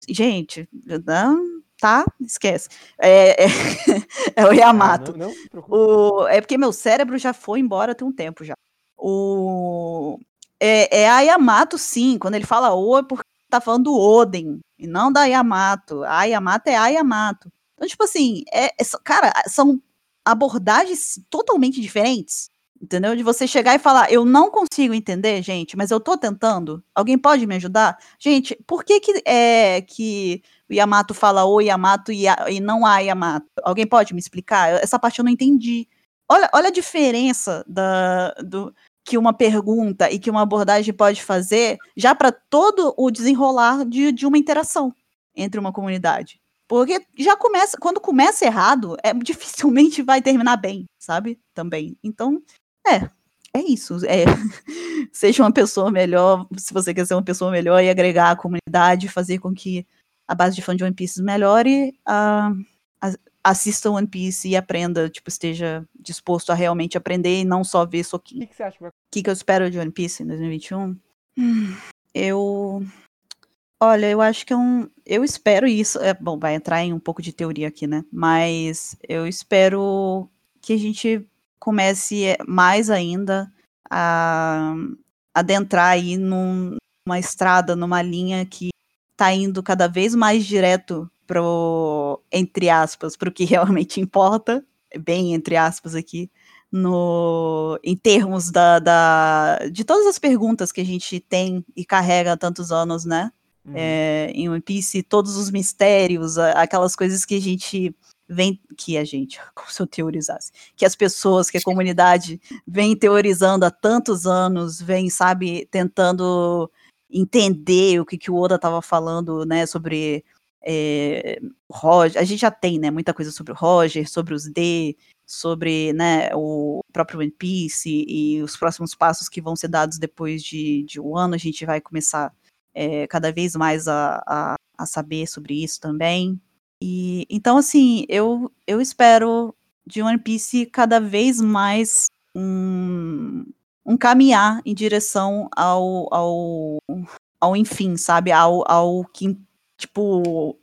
gente, não, tá? Esquece. É, é, [laughs] é o Yamato. Ah, não, não. O, é porque meu cérebro já foi embora tem um tempo já. O, é, é a Yamato, sim. Quando ele fala O, é porque tá falando do Oden, e não da Yamato. A Yamato é a Yamato. Então, tipo assim, é, é cara, são abordagens totalmente diferentes. Entendeu? De você chegar e falar, eu não consigo entender, gente, mas eu tô tentando. Alguém pode me ajudar? Gente, por que que, é, que o Yamato fala o Yamato e, a- e não a Yamato? Alguém pode me explicar? Essa parte eu não entendi. Olha, olha a diferença da, do, que uma pergunta e que uma abordagem pode fazer já para todo o desenrolar de, de uma interação entre uma comunidade. Porque já começa, quando começa errado, é, [laughs] dificilmente vai terminar bem, sabe? Também. Então, é, é isso. É, [laughs] seja uma pessoa melhor, se você quer ser uma pessoa melhor e agregar a comunidade, fazer com que a base de fã de One Piece melhore, a- assista One Piece e aprenda, tipo, esteja disposto a realmente aprender e não só ver O soquinho. que, que você acha O que, que eu espero de One Piece em 2021? Hum, eu. Olha, eu acho que é um. Eu espero isso. É, bom, vai entrar em um pouco de teoria aqui, né? Mas eu espero que a gente comece eh, mais ainda a adentrar aí num- numa estrada, numa linha que tá indo cada vez mais direto pro, entre aspas, pro que [laughs] realmente importa, bem entre aspas aqui, no, em termos da, da, de todas as perguntas que a gente tem e carrega há tantos anos, né? Uhum. é, em One Piece, todos os mistérios, aquelas coisas que a gente vem, que a gente, [laughs] como se eu teorizasse, que as pessoas, que a comunidade vem teorizando há tantos anos, vem, sabe, tentando entender o que, que o Oda estava falando, né, sobre é, Roger, a gente já tem, né, muita coisa sobre o Roger, sobre os D, sobre, né, o próprio One Piece e, os próximos passos que vão ser dados depois de, de um ano, a gente vai começar é, cada vez mais a, a, a saber sobre isso também. E então, assim, eu, eu espero de One Piece cada vez mais um, um caminhar em direção ao, ao, ao enfim, sabe? Ao, ao que, tipo.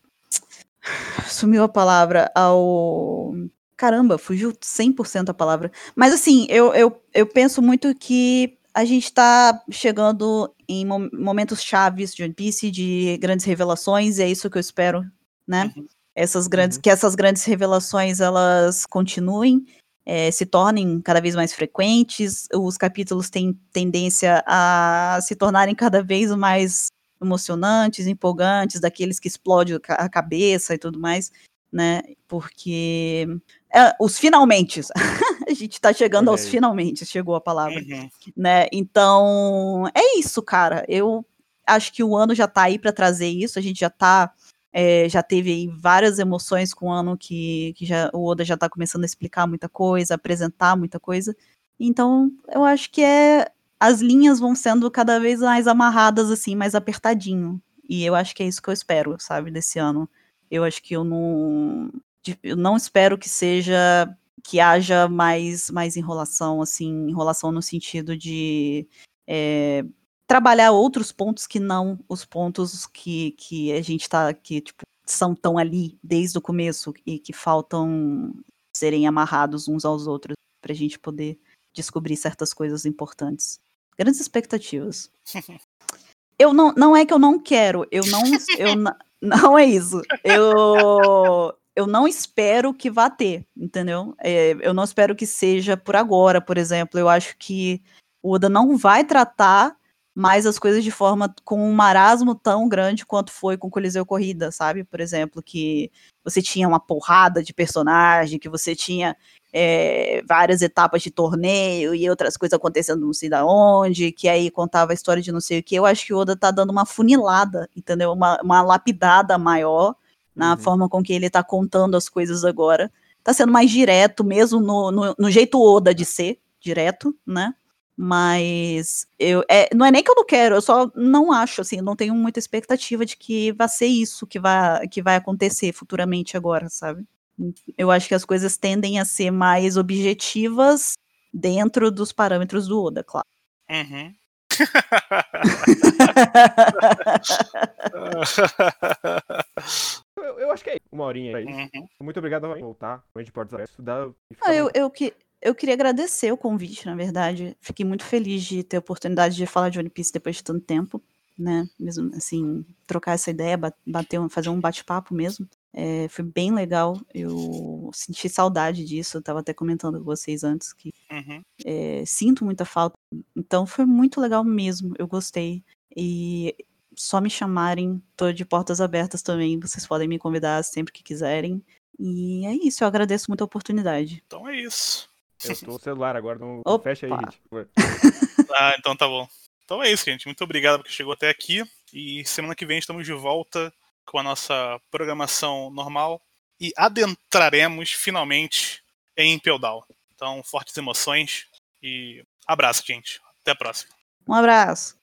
Sumiu a palavra, ao. Caramba, fugiu 100% a palavra. Mas, assim, eu, eu, eu penso muito que a gente tá chegando em mo- momentos chaves de One Piece, de grandes revelações, e é isso que eu espero, né? Uhum. Essas grandes, Uhum. que essas grandes revelações elas continuem, eh, se tornem cada vez mais frequentes, os capítulos têm tendência a se tornarem cada vez mais emocionantes, empolgantes, daqueles que explodem a cabeça e tudo mais, né? Porque é, os finalmente, [laughs] a gente tá chegando aos finalmente, chegou a palavra Uhum. né? Então, é isso, cara. Eu acho que o ano já tá aí pra trazer isso. A gente já tá. é, já teve aí várias emoções com o ano que, que já, o Oda já tá começando a explicar muita coisa, apresentar muita coisa. Então, eu acho que é. As linhas vão sendo cada vez mais amarradas, assim, mais apertadinho. E eu acho que é isso que eu espero, sabe, desse ano. Eu acho que eu não. Eu não espero que seja que haja mais, mais enrolação, assim, enrolação no sentido de é, trabalhar outros pontos que não os pontos que, que a gente tá, que tipo, são tão ali desde o começo e que faltam serem amarrados uns aos outros pra gente poder descobrir certas coisas importantes. Grandes expectativas. [laughs] Eu não, não é que eu não quero, eu não, eu [laughs] não é isso. Eu, eu não espero que vá ter, entendeu? É, eu não espero que seja por agora, por exemplo. Eu acho que o Oda não vai tratar mais as coisas de forma com um marasmo tão grande quanto foi com Coliseu Corrida, sabe? Por exemplo, que você tinha uma porrada de personagem, que você tinha é, várias etapas de torneio e outras coisas acontecendo não sei da onde, que aí contava a história de não sei o que. Eu acho que o Oda tá dando uma funilada, entendeu? Uma, uma lapidada maior na Uhum. forma com que ele tá contando as coisas agora. Tá sendo mais direto, mesmo no, no, no jeito Oda de ser, direto, né? Mas eu, é, não é nem que eu não quero, eu só não acho, assim, não tenho muita expectativa de que vai ser isso que vai, que vai acontecer futuramente agora, sabe? Eu acho que as coisas tendem a ser mais objetivas dentro dos parâmetros do Oda, claro. Uhum. Eu, eu acho que é isso. Uma horinha aí. Uhum. Muito obrigado por voltar. De portas abertas. Estudar e ficar Ah, eu, eu, que, eu queria agradecer o convite, na verdade. Fiquei muito feliz de ter a oportunidade de falar de One Piece depois de tanto tempo, né? Mesmo assim, trocar essa ideia, ba- bater, um- fazer um bate-papo mesmo. É, foi bem legal. Eu senti saudade disso. Eu tava até comentando com vocês antes que Uhum. é, sinto muita falta. Então foi muito legal mesmo. Eu gostei. E só me chamarem, tô de portas abertas também. Vocês podem me convidar sempre que quiserem. E é isso, eu agradeço muito a oportunidade. Então é isso. Eu tô no celular agora. Não... Opa. Fecha aí, favor. [laughs] Ah, então tá bom. Então é isso, gente. Muito obrigado porque chegou até aqui. E semana que vem estamos de volta com a nossa programação normal. E adentraremos finalmente em Down. Então, fortes emoções. E abraço, gente. Até a próxima. Um abraço!